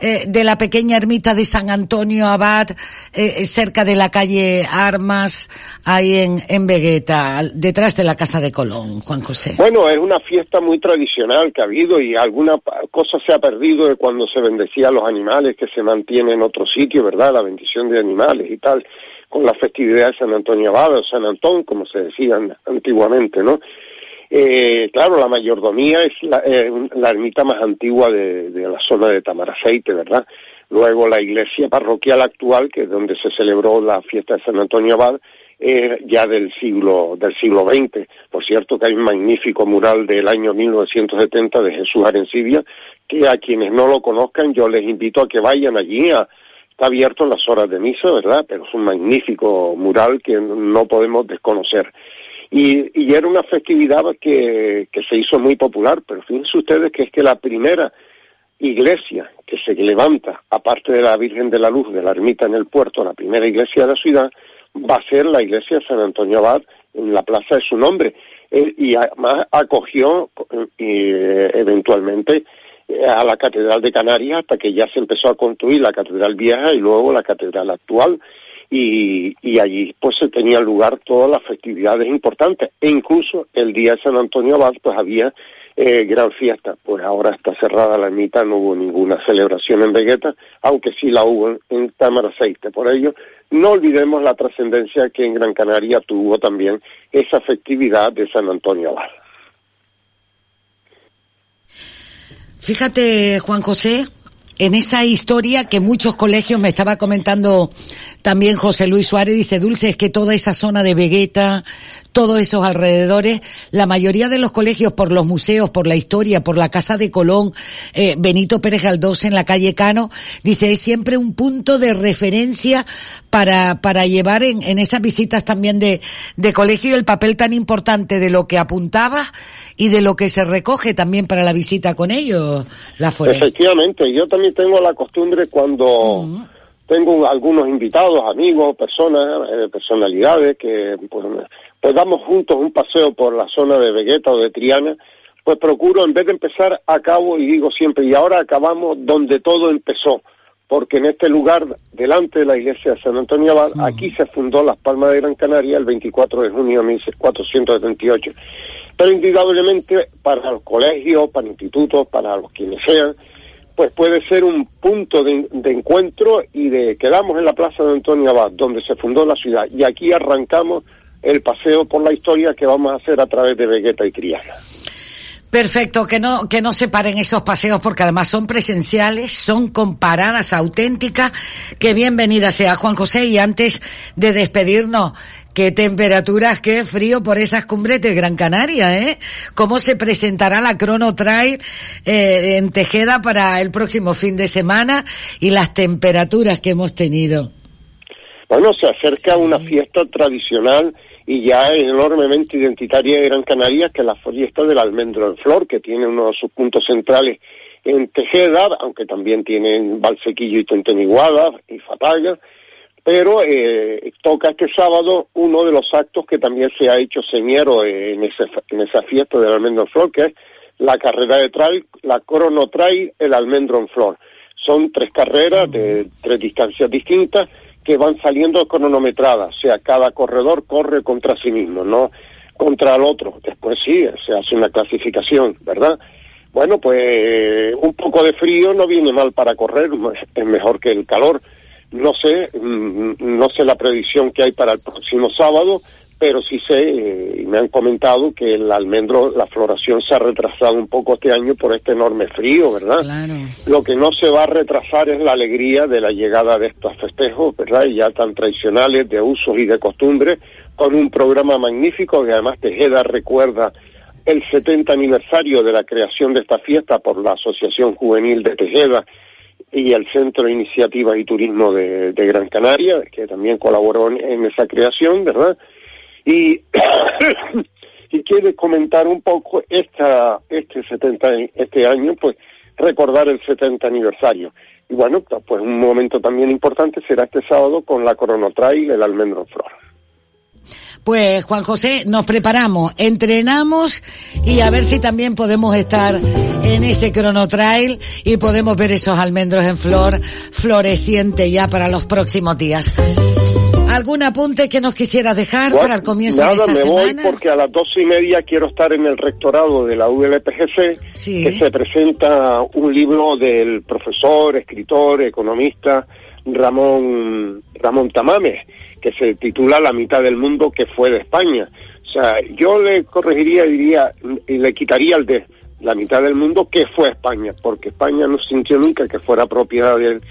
eh, de la pequeña ermita de San Antonio Abad, eh, cerca de la calle Armas, ahí en, en Vegueta, detrás de la Casa de Colón, Juan José? Bueno, es una fiesta muy tradicional que ha habido y alguna cosa se ha perdido fue cuando se bendecía a los animales que se mantiene en otro sitio, ¿verdad? La bendición de animales y tal, con la festividad de San Antonio Abad o San Antón, como se decían antiguamente, ¿no? Eh, claro, la mayordomía es la, eh, ermita más antigua de, la zona de Tamaraceite, ¿verdad? Luego la iglesia parroquial actual, que es donde se celebró la fiesta de San Antonio Abad, eh, ya del siglo del siglo XX. Por cierto que hay un magnífico mural del año 1970 de Jesús Arencibia, que a quienes no lo conozcan yo les invito a que vayan allí. Está abierto en las horas de misa, ¿verdad? Pero es un magnífico mural que no podemos desconocer. Y, y era una festividad que, que se hizo muy popular, pero fíjense ustedes que es que la primera iglesia que se levanta, aparte de la Virgen de la Luz de la Ermita en el puerto, la primera iglesia de la ciudad, va a ser la iglesia de San Antonio Abad en la plaza de su nombre. Eh, y además acogió eh, eventualmente eh, a la Catedral de Canarias hasta que ya se empezó a construir la Catedral Vieja y luego la Catedral actual. Y, y allí pues se tenían lugar todas las festividades importantes e incluso el día de San Antonio Abad pues había eh, gran fiesta. Pues ahora está cerrada la ermita, no hubo ninguna celebración en Vegueta, aunque sí la hubo en, en Tamaraceite. Por ello, no olvidemos la trascendencia que en Gran Canaria tuvo también esa festividad de San Antonio Abad. Fíjate, Juan José, en esa historia que muchos colegios me estaba comentando también José Luis Suárez, dice Dulce, es que toda esa zona de Vegueta, todos esos alrededores, la mayoría de los colegios por los museos, por la historia, por la Casa de Colón, eh, Benito Pérez Galdós en la calle Cano, dice, es siempre un punto de referencia para, para llevar en, en esas visitas también de, de colegio el papel tan importante de lo que apuntaba y de lo que se recoge también para la visita con ellos, la Forest. Efectivamente, yo también tengo la costumbre cuando tengo algunos invitados, amigos, personas, eh, personalidades que pues, pues damos juntos un paseo por la zona de Vegueta o de Triana, pues procuro en vez de empezar acabo y digo siempre y ahora acabamos donde todo empezó, porque en este lugar delante de la iglesia de San Antonio Abad, aquí se fundó Las Palmas de Gran Canaria el 24 de junio de 1478. Pero indudablemente para los colegios, para institutos, para los quienes sean, pues puede ser un punto de, de, encuentro y de quedamos en la plaza de Antonio Abad, donde se fundó la ciudad, y aquí arrancamos el paseo por la historia que vamos a hacer a través de Vegueta y Triana. Perfecto, que no, que no se paren esos paseos porque además son presenciales, son comparadas, auténticas. Que bienvenida sea Juan José y antes de despedirnos, qué temperaturas, qué frío por esas cumbres de Gran Canaria, ¿eh? ¿Cómo se presentará la Crono Trail eh, en Tejeda para el próximo fin de semana y las temperaturas que hemos tenido? Bueno, se acerca una fiesta tradicional y ya enormemente identitaria de Gran Canaria, que es la fiesta del almendro en flor, que tiene uno de sus puntos centrales en Tejeda, aunque también tienen Valsequillo y Tenteniguada y Fataga, pero eh, toca este sábado uno de los actos que también se ha hecho señero en, ese, en esa fiesta del almendro en flor, que es la carrera de trail, la crono trail, el almendro en flor. Son tres carreras de tres distancias distintas, que van saliendo cronometradas, o sea, cada corredor corre contra sí mismo, no contra el otro. Después sí, se hace una clasificación, ¿verdad? Bueno, pues un poco de frío no viene mal para correr, es mejor que el calor. No sé, no sé la previsión que hay para el próximo sábado, pero sí sé, eh, y me han comentado que el almendro, la floración se ha retrasado un poco este año por este enorme frío, ¿verdad? Claro. Lo que no se va a retrasar es la alegría de la llegada de estos festejos, ¿verdad? Y ya tan tradicionales de usos y de costumbres, con un programa magnífico que además Tejeda recuerda el 70 aniversario de la creación de esta fiesta por la Asociación Juvenil de Tejeda y el Centro de Iniciativas y Turismo de, Gran Canaria, que también colaboró en, esa creación, ¿verdad? y, [COUGHS] y quiere comentar un poco esta, este 70, este año, pues recordar el 70 aniversario. Y bueno, pues un momento también importante será este sábado con la Trail el Almendro Flor. Pues Juan José, nos preparamos, entrenamos y a ver si también podemos estar en ese cronotrail y podemos ver esos almendros en flor floreciente ya para los próximos días. ¿Algún apunte que nos quisieras dejar Bueno, para el comienzo nada, de esta me voy porque a las doce y media quiero estar en el rectorado de la ULPGC, Sí. que se presenta un libro del profesor, escritor, economista Ramón Ramón Tamames, que se titula La mitad del mundo que fue de España. O sea, yo le corregiría, diría, y le quitaría el de la mitad del mundo que fue España, porque España no sintió nunca que fuera propiedad de,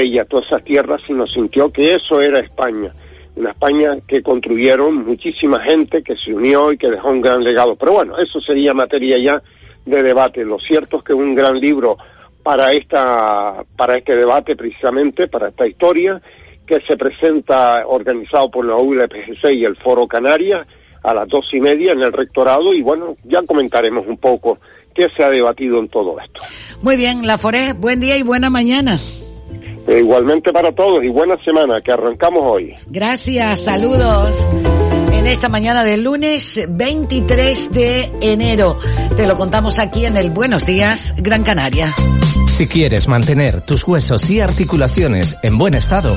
ella todas esas tierras, sino sintió que eso era España una España que construyeron muchísima gente que se unió y que dejó un gran legado. Pero bueno, eso sería materia ya de debate. Lo cierto es que un gran libro para esta para este debate precisamente, para esta historia que se presenta organizado por la ULPGC y el Foro Canarias a las dos y media en el rectorado y bueno, ya comentaremos un poco qué se ha debatido en todo esto. Muy bien, La Foré, buen día y buena mañana. Eh, igualmente para todos y buena semana que arrancamos hoy. Gracias, saludos. En esta mañana del lunes 23 de enero. Te lo contamos aquí en el Buenos Días, Gran Canaria. Si quieres mantener tus huesos y articulaciones en buen estado,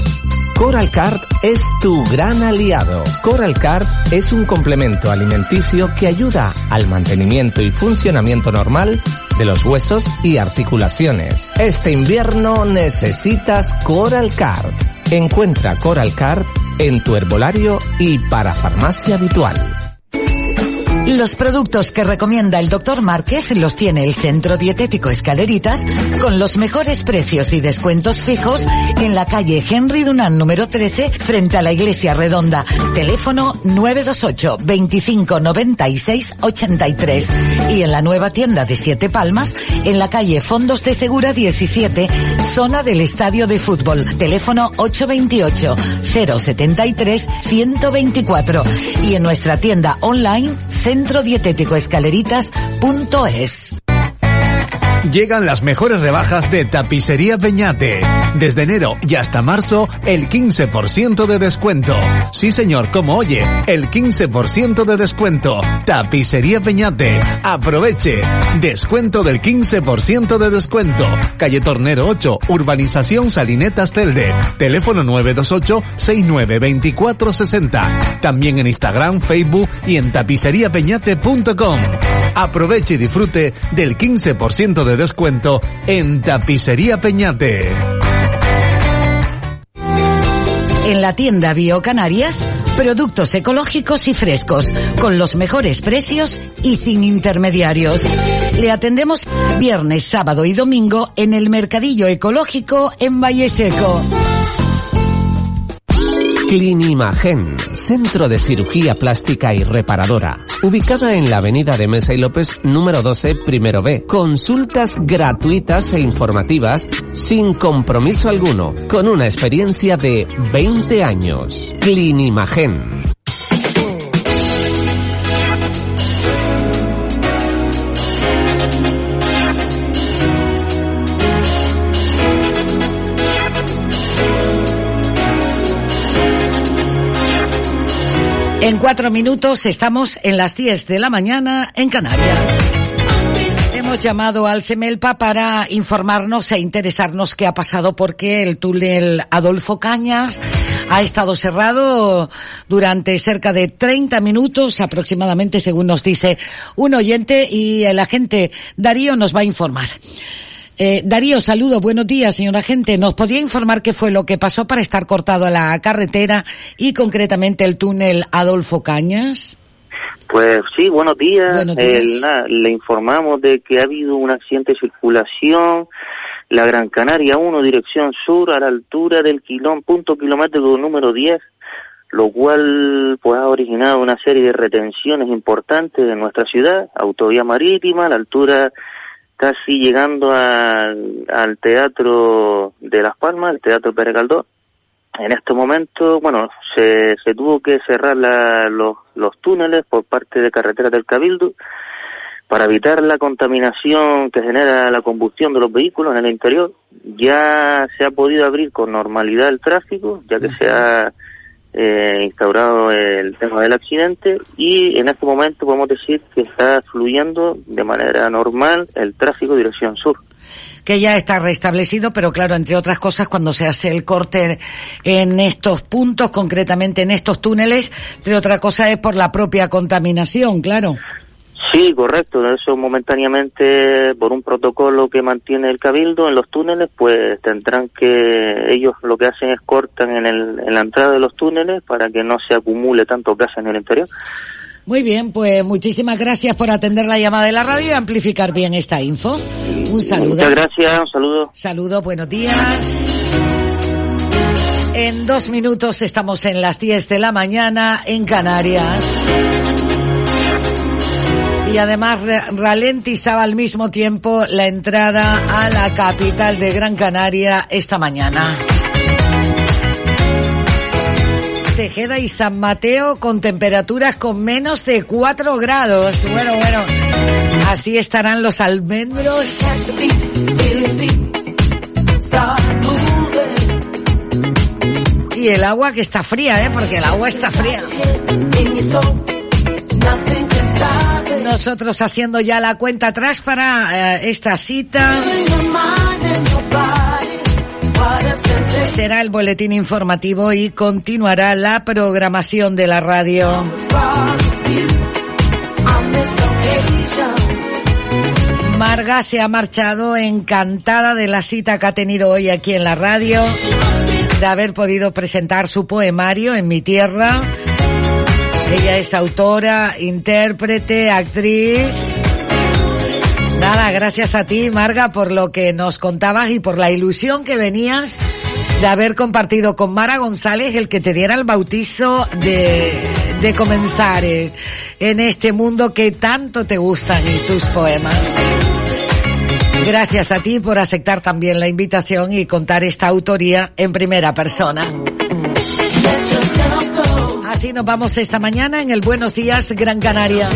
Coral Card es tu gran aliado. Coral Card es un complemento alimenticio que ayuda al mantenimiento y funcionamiento normal de los huesos y articulaciones. Este invierno necesitas Coral Card. Encuentra Coral Card en tu herbolario y para farmacia habitual. Los productos que recomienda el doctor Márquez los tiene el Centro Dietético Escaleritas con los mejores precios y descuentos fijos en la calle Henry Dunant número 13 frente a la Iglesia Redonda. Teléfono 928 25 96 83 y en la nueva tienda de Siete Palmas en la calle Fondos de Segura 17 zona del Estadio de Fútbol. Teléfono 828 073 124 y en nuestra tienda online centrodietéticoescaleritas.es. Llegan las mejores rebajas de Tapicería Peñate. Desde enero y hasta marzo, el 15% de descuento. Sí señor, como oye, el 15% de descuento. Tapicería Peñate. Aproveche. Descuento del 15% de descuento. Calle Tornero 8, Urbanización Salinetas Telde. Teléfono 928-692460. También en Instagram, Facebook y en tapiceriapeñate.com. Aproveche y disfrute del 15% de descuento en Tapicería Peñate. En la tienda Biocanarias, productos ecológicos y frescos, con los mejores precios y sin intermediarios. Le atendemos viernes, sábado y domingo en el Mercadillo Ecológico en Valle Seco. Clinimagen, centro de cirugía plástica y reparadora, ubicada en la avenida de Mesa y López número 12, primero B. Consultas gratuitas e informativas sin compromiso alguno, con una experiencia de 20 años. Clinimagen. En cuatro minutos estamos en las 10 de la mañana en Canarias. Hemos llamado al Semelpa para informarnos e interesarnos qué ha pasado porque el túnel Adolfo Cañas ha estado cerrado durante cerca de 30 minutos aproximadamente, según nos dice un oyente, y el agente Darío nos va a informar. Eh, Darío, saludo, buenos días, señor agente. ¿Nos podría informar qué fue lo que pasó para estar cortado a la carretera y concretamente el túnel Adolfo Cañas? Pues sí, buenos días. Buenos Eh, días. le informamos de que ha habido un accidente de circulación, la Gran Canaria 1, dirección sur, a la altura del quilón, punto kilométrico número 10, lo cual pues ha originado una serie de retenciones importantes en nuestra ciudad, autovía marítima, a la altura casi llegando al, al Teatro de Las Palmas, el Teatro Pérez Galdós. En este momento, bueno, se, se tuvo que cerrar la- los, los túneles por parte de Carreteras del Cabildo para evitar la contaminación que genera la combustión de los vehículos en el interior. Ya se ha podido abrir con normalidad el tráfico, ya que se ha eh, instaurado el tema del accidente y en este momento podemos decir que está fluyendo de manera normal el tráfico dirección sur. que ya está restablecido, pero claro, entre otras cosas, cuando se hace el corte en estos puntos, concretamente en estos túneles, entre otra cosa es por la propia contaminación, claro. Sí, correcto. Eso momentáneamente, por un protocolo que mantiene el Cabildo en los túneles, pues tendrán que, ellos lo que hacen es cortan en, el, en la entrada de los túneles para que no se acumule tanto gas en el interior. Muy bien, pues muchísimas gracias por atender la llamada de la radio y amplificar bien esta info. Un saludo. Muchas gracias, un saludo. Saludo, buenos días. En dos minutos estamos en las 10 de la mañana en Canarias. Y además ralentizaba al mismo tiempo la entrada a la capital de Gran Canaria esta mañana. Tejeda y San Mateo con temperaturas con menos de 4 grados. Bueno, bueno, así estarán los almendros. Y el agua que está fría, ¿eh? Porque el agua está fría. Nosotros haciendo ya la cuenta atrás para eh, esta cita. Será el boletín informativo y continuará la programación de la radio. Marga se ha marchado encantada de la cita que ha tenido hoy aquí en la radio, de haber podido presentar su poemario en mi tierra. Ella es autora, intérprete, actriz. Nada, gracias a ti, Marga, por lo que nos contabas y por la ilusión que venías de haber compartido con Mara González el que te diera el bautizo de, comenzar eh, en este mundo que tanto te gustan y tus poemas. Gracias a ti por aceptar también la invitación y contar esta autoría en primera persona. Así nos vamos esta mañana en el Buenos Días Gran Canaria.